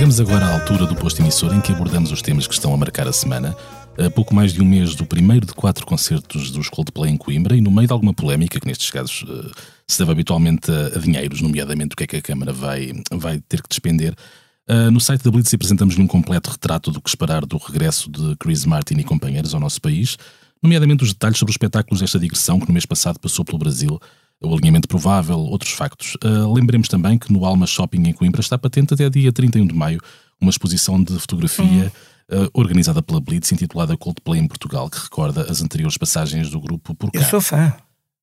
Chegamos agora à altura do posto emissor em que abordamos os temas que estão a marcar a semana. A pouco mais de um mês do primeiro de quatro concertos dos Coldplay em Coimbra e no meio de alguma polémica, que nestes casos uh, se deve habitualmente a, dinheiros, nomeadamente o que é que a Câmara vai, vai ter que despender. Uh, no site da Blitz apresentamos-lhe um completo retrato do que esperar do regresso de Chris Martin e companheiros ao nosso país, nomeadamente os detalhes sobre os espetáculos desta digressão que no mês passado passou pelo Brasil o alinhamento provável, outros factos. Uh, lembremos também que no Alma Shopping em Coimbra está patente até dia 31 de maio uma exposição de fotografia uhum. uh, organizada pela Blitz, intitulada Coldplay em Portugal, que recorda as anteriores passagens do grupo por cá. Eu sou fã.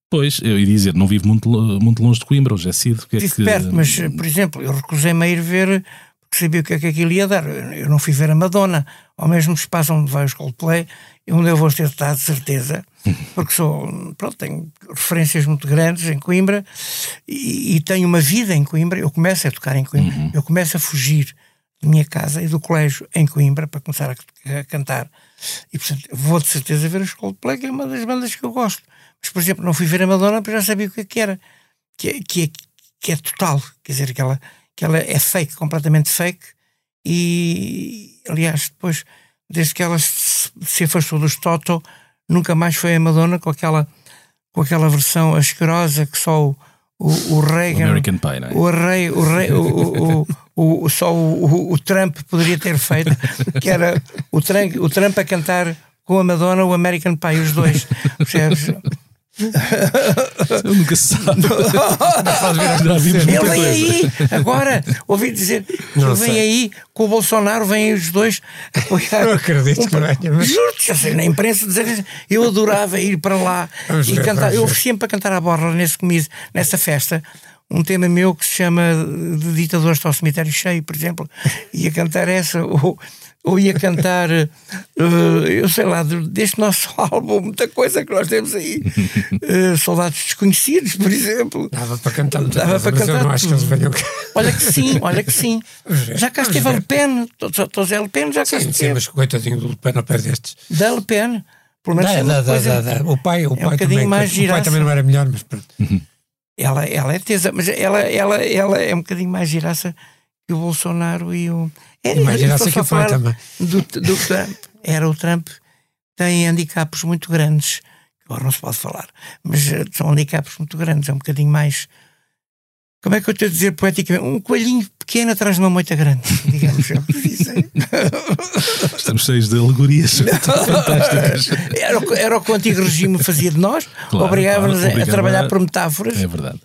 Pois, eu ia dizer, não vivo muito, muito longe de Coimbra, hoje é cedo. Que é que... perto, mas, por exemplo, eu recusei-me a ir ver porque sabia o que é que aquilo ia dar. Eu não fui ver a Madonna, ao mesmo espaço onde vai os Coldplay, onde eu vou ter estado de certeza, porque sou, pronto, tenho referências muito grandes em Coimbra e, e tenho uma vida em Coimbra. Eu começo a tocar em Coimbra, uhum. eu começo a fugir da minha casa e do colégio em Coimbra para começar a, a cantar. E, portanto, vou de certeza ver os Coldplay, que é uma das bandas que eu gosto. Mas, por exemplo, não fui ver a Madonna porque já sabia o que, é que era. Que é, que, é, que é total, quer dizer, que ela, que ela é fake, completamente fake. E, aliás, depois desde que ela se afastou dos Toto, nunca mais foi a Madonna com aquela, com aquela versão asquerosa que só o, o, o Reagan. O American Pie, não é? O rei, o rei, o, o, o, o- só o, o Trump poderia ter feito, que era o Trump, o Trump a cantar com a Madonna o American Pie, os dois. Percebes? Eu nunca se sabe. Já vimos Ele vem coisa. aí, agora, ouvi dizer, que vem aí com o Bolsonaro, vêm aí os dois apoiar. Não acredito que venha, mas- Juro-te, eu sei, na imprensa dizer eu adorava ir para lá Vamos e ver, cantar. Eu oferecia-me para cantar à borla nesse comigo, nessa festa. Um tema meu que se chama De Ditadores ao Cemitério Cheio, por exemplo, ia cantar essa, ou, ou ia cantar, eh, eu sei lá, de- deste nosso álbum, muita coisa que nós temos aí. Eh, Soldados Desconhecidos, por exemplo. Dava para cantar muita Dava coisa, para mas eu cantar não acho que eles tudo. venham cá. Olha que sim, olha que sim. Já cá esteve a. Le Pen, Tô- Zé Le Pen já cá Sim, sim, esteve. mas coitadinho do Pen ao pé destes. Da Le Pen, pelo menos Dá, é uma dá, dá, coisa- dá, dá. O pai, o um pai bocadinho também. mais o pai também não era melhor, mas pronto. Ela, ela é tesa, mas ela, ela, ela é um bocadinho mais giraça que o Bolsonaro e o. É, E mais eu giraça estou que pai falar também. Do, do Trump. Era o Trump, tem handicaps muito grandes, que agora não se pode falar, mas eh, são handicaps muito grandes, é um bocadinho mais. Como é que eu estou a dizer poeticamente? Um coelhinho pequeno atrás de uma moita grande, digamos. é. Estamos cheios de alegorias fantásticas. Era, o que- era o que o antigo regime fazia de nós, Claro, obrigava-nos claro, a- trabalhar por metáforas. É verdade.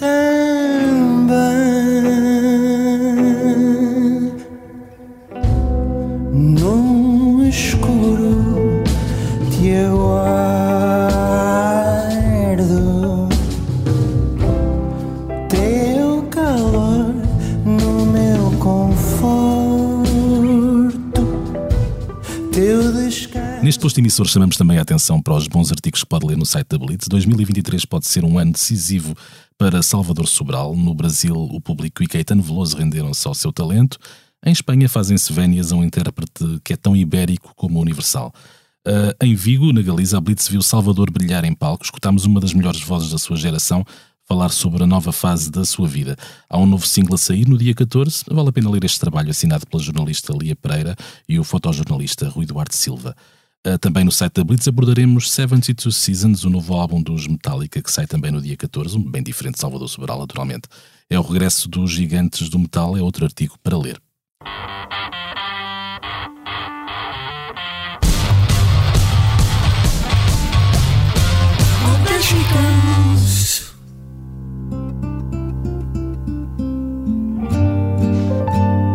Também. No escuro teu calor no meu conforto. Teu descanso. Neste posto emissor chamamos também a atenção para os bons artigos que pode ler no site da Blitz. 2023 pode ser um ano decisivo para Salvador Sobral. No Brasil, o público e Caetano Veloso renderam-se ao seu talento. Em Espanha fazem-se vénias a um intérprete que é tão ibérico como universal. Ah, em Vigo, na Galiza, a Blitz viu Salvador brilhar em palco. Escutámos uma das melhores vozes da sua geração falar sobre a nova fase da sua vida. Há um novo single a sair no dia 14. Vale a pena ler este trabalho assinado pela jornalista Lia Pereira e o fotojornalista Rui Duarte Silva. Uh, também no site da Blitz abordaremos 72 Seasons, o novo álbum dos Metallica, que sai também no dia 14, um bem diferente de Salvador Sobral, naturalmente. É o regresso dos gigantes do metal, é outro artigo para ler.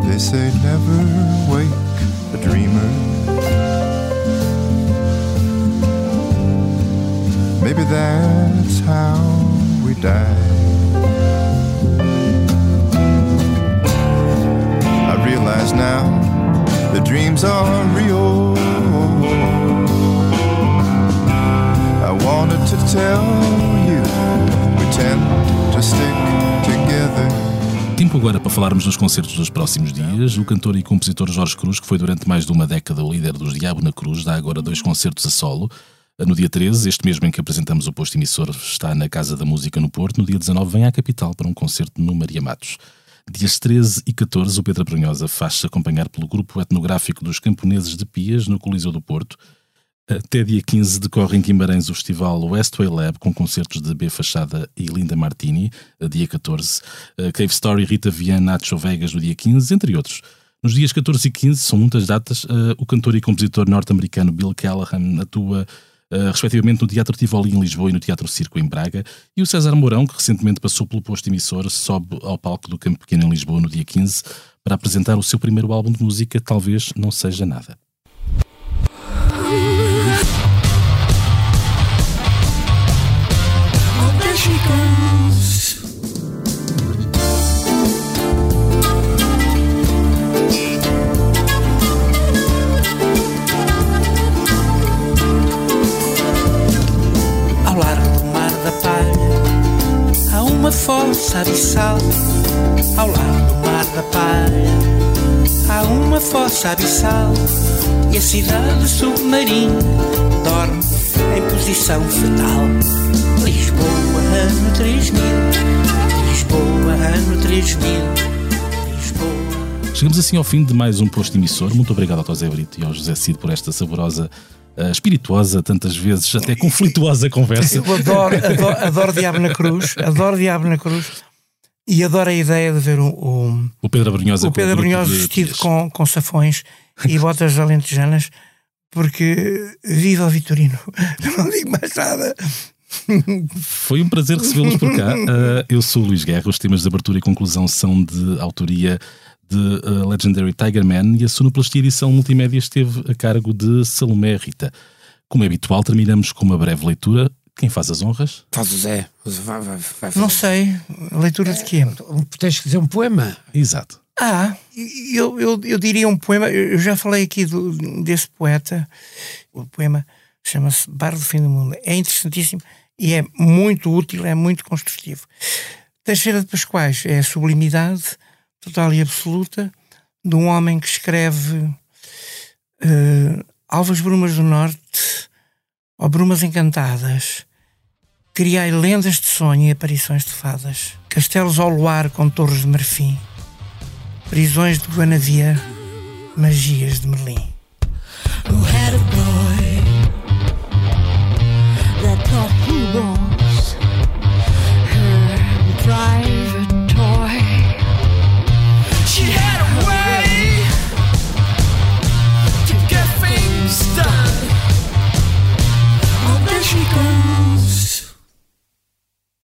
They say never Maybe that's how we die. I realize now that dreams are real. I wanted to tell you to stick together. Tempo agora para falarmos dos concertos dos próximos dias. O cantor e compositor Jorge Cruz, que foi durante mais de uma década o líder dos Diabo na Cruz, dá agora dois concertos a solo. No dia 13, este mesmo em que apresentamos o posto emissor, está na Casa da Música no Porto. No dia 19, vem à capital para um concerto no Maria Matos. Dias 13 e 14, o Pedro Brunhosa faz-se acompanhar pelo grupo etnográfico dos Camponeses de Pias, no Coliseu do Porto. Até dia 15 decorre em Guimarães o festival Westway Lab com concertos de B Fachada e Linda Martini, dia 14, a Cave Story, Rita Viana, Nacho Vegas no dia 15, entre outros. Nos dias 14 e 15, são muitas datas, eh, o cantor e compositor norte-americano Bill Callahan atua eh, respectivamente no Teatro Tivoli em Lisboa e no Teatro Circo em Braga, e o César Mourão, que recentemente passou pelo posto emissor, sobe ao palco do Campo Pequeno em Lisboa no dia 15 para apresentar o seu primeiro álbum de música, Talvez Não Seja Nada. Abissal E a cidade submarina Dorme em posição fetal Lisboa, ano 3000 Lisboa ano 3000. Lisboa. Chegamos assim ao fim de mais um posto emissor. Muito obrigado ao José Brito e ao José Cid por esta saborosa, uh, espirituosa, tantas vezes até conflituosa conversa. Eu adoro, adoro, adoro Diabo na Cruz, adoro Diabo na Cruz e adoro a ideia de ver o, o, o Pedro Abrunhosa, o Pedro Abrunhosa vestido com, com safões e botas alentejanas, porque viva o Vitorino. Não digo mais nada. Foi um prazer recebê-los por cá. Uh, eu sou o Luís Guerra. Os temas de abertura e conclusão são de autoria de uh, Legendary Tiger Man e a sonoplastia edição multimédia esteve a cargo de Salomé Rita. Como é habitual, terminamos com uma breve leitura. Quem faz as honras? Faz o Zé. Vai, vai, vai Não sei. Leitura de quê? Tens que dizer um poema. Exato. Ah, eu, eu, eu diria um poema. Eu já falei aqui do, desse poeta. O poema chama-se Bar do Fim do Mundo. É interessantíssimo e é muito útil, é muito construtivo. Teixeira de Pascoais é a sublimidade total e absoluta de um homem que escreve uh, Alvas Brumas do Norte ou Brumas Encantadas. Criai lendas de sonho e aparições de fadas. Castelos ao luar com torres de marfim. Prisões de Guanavia, magias de Merlim.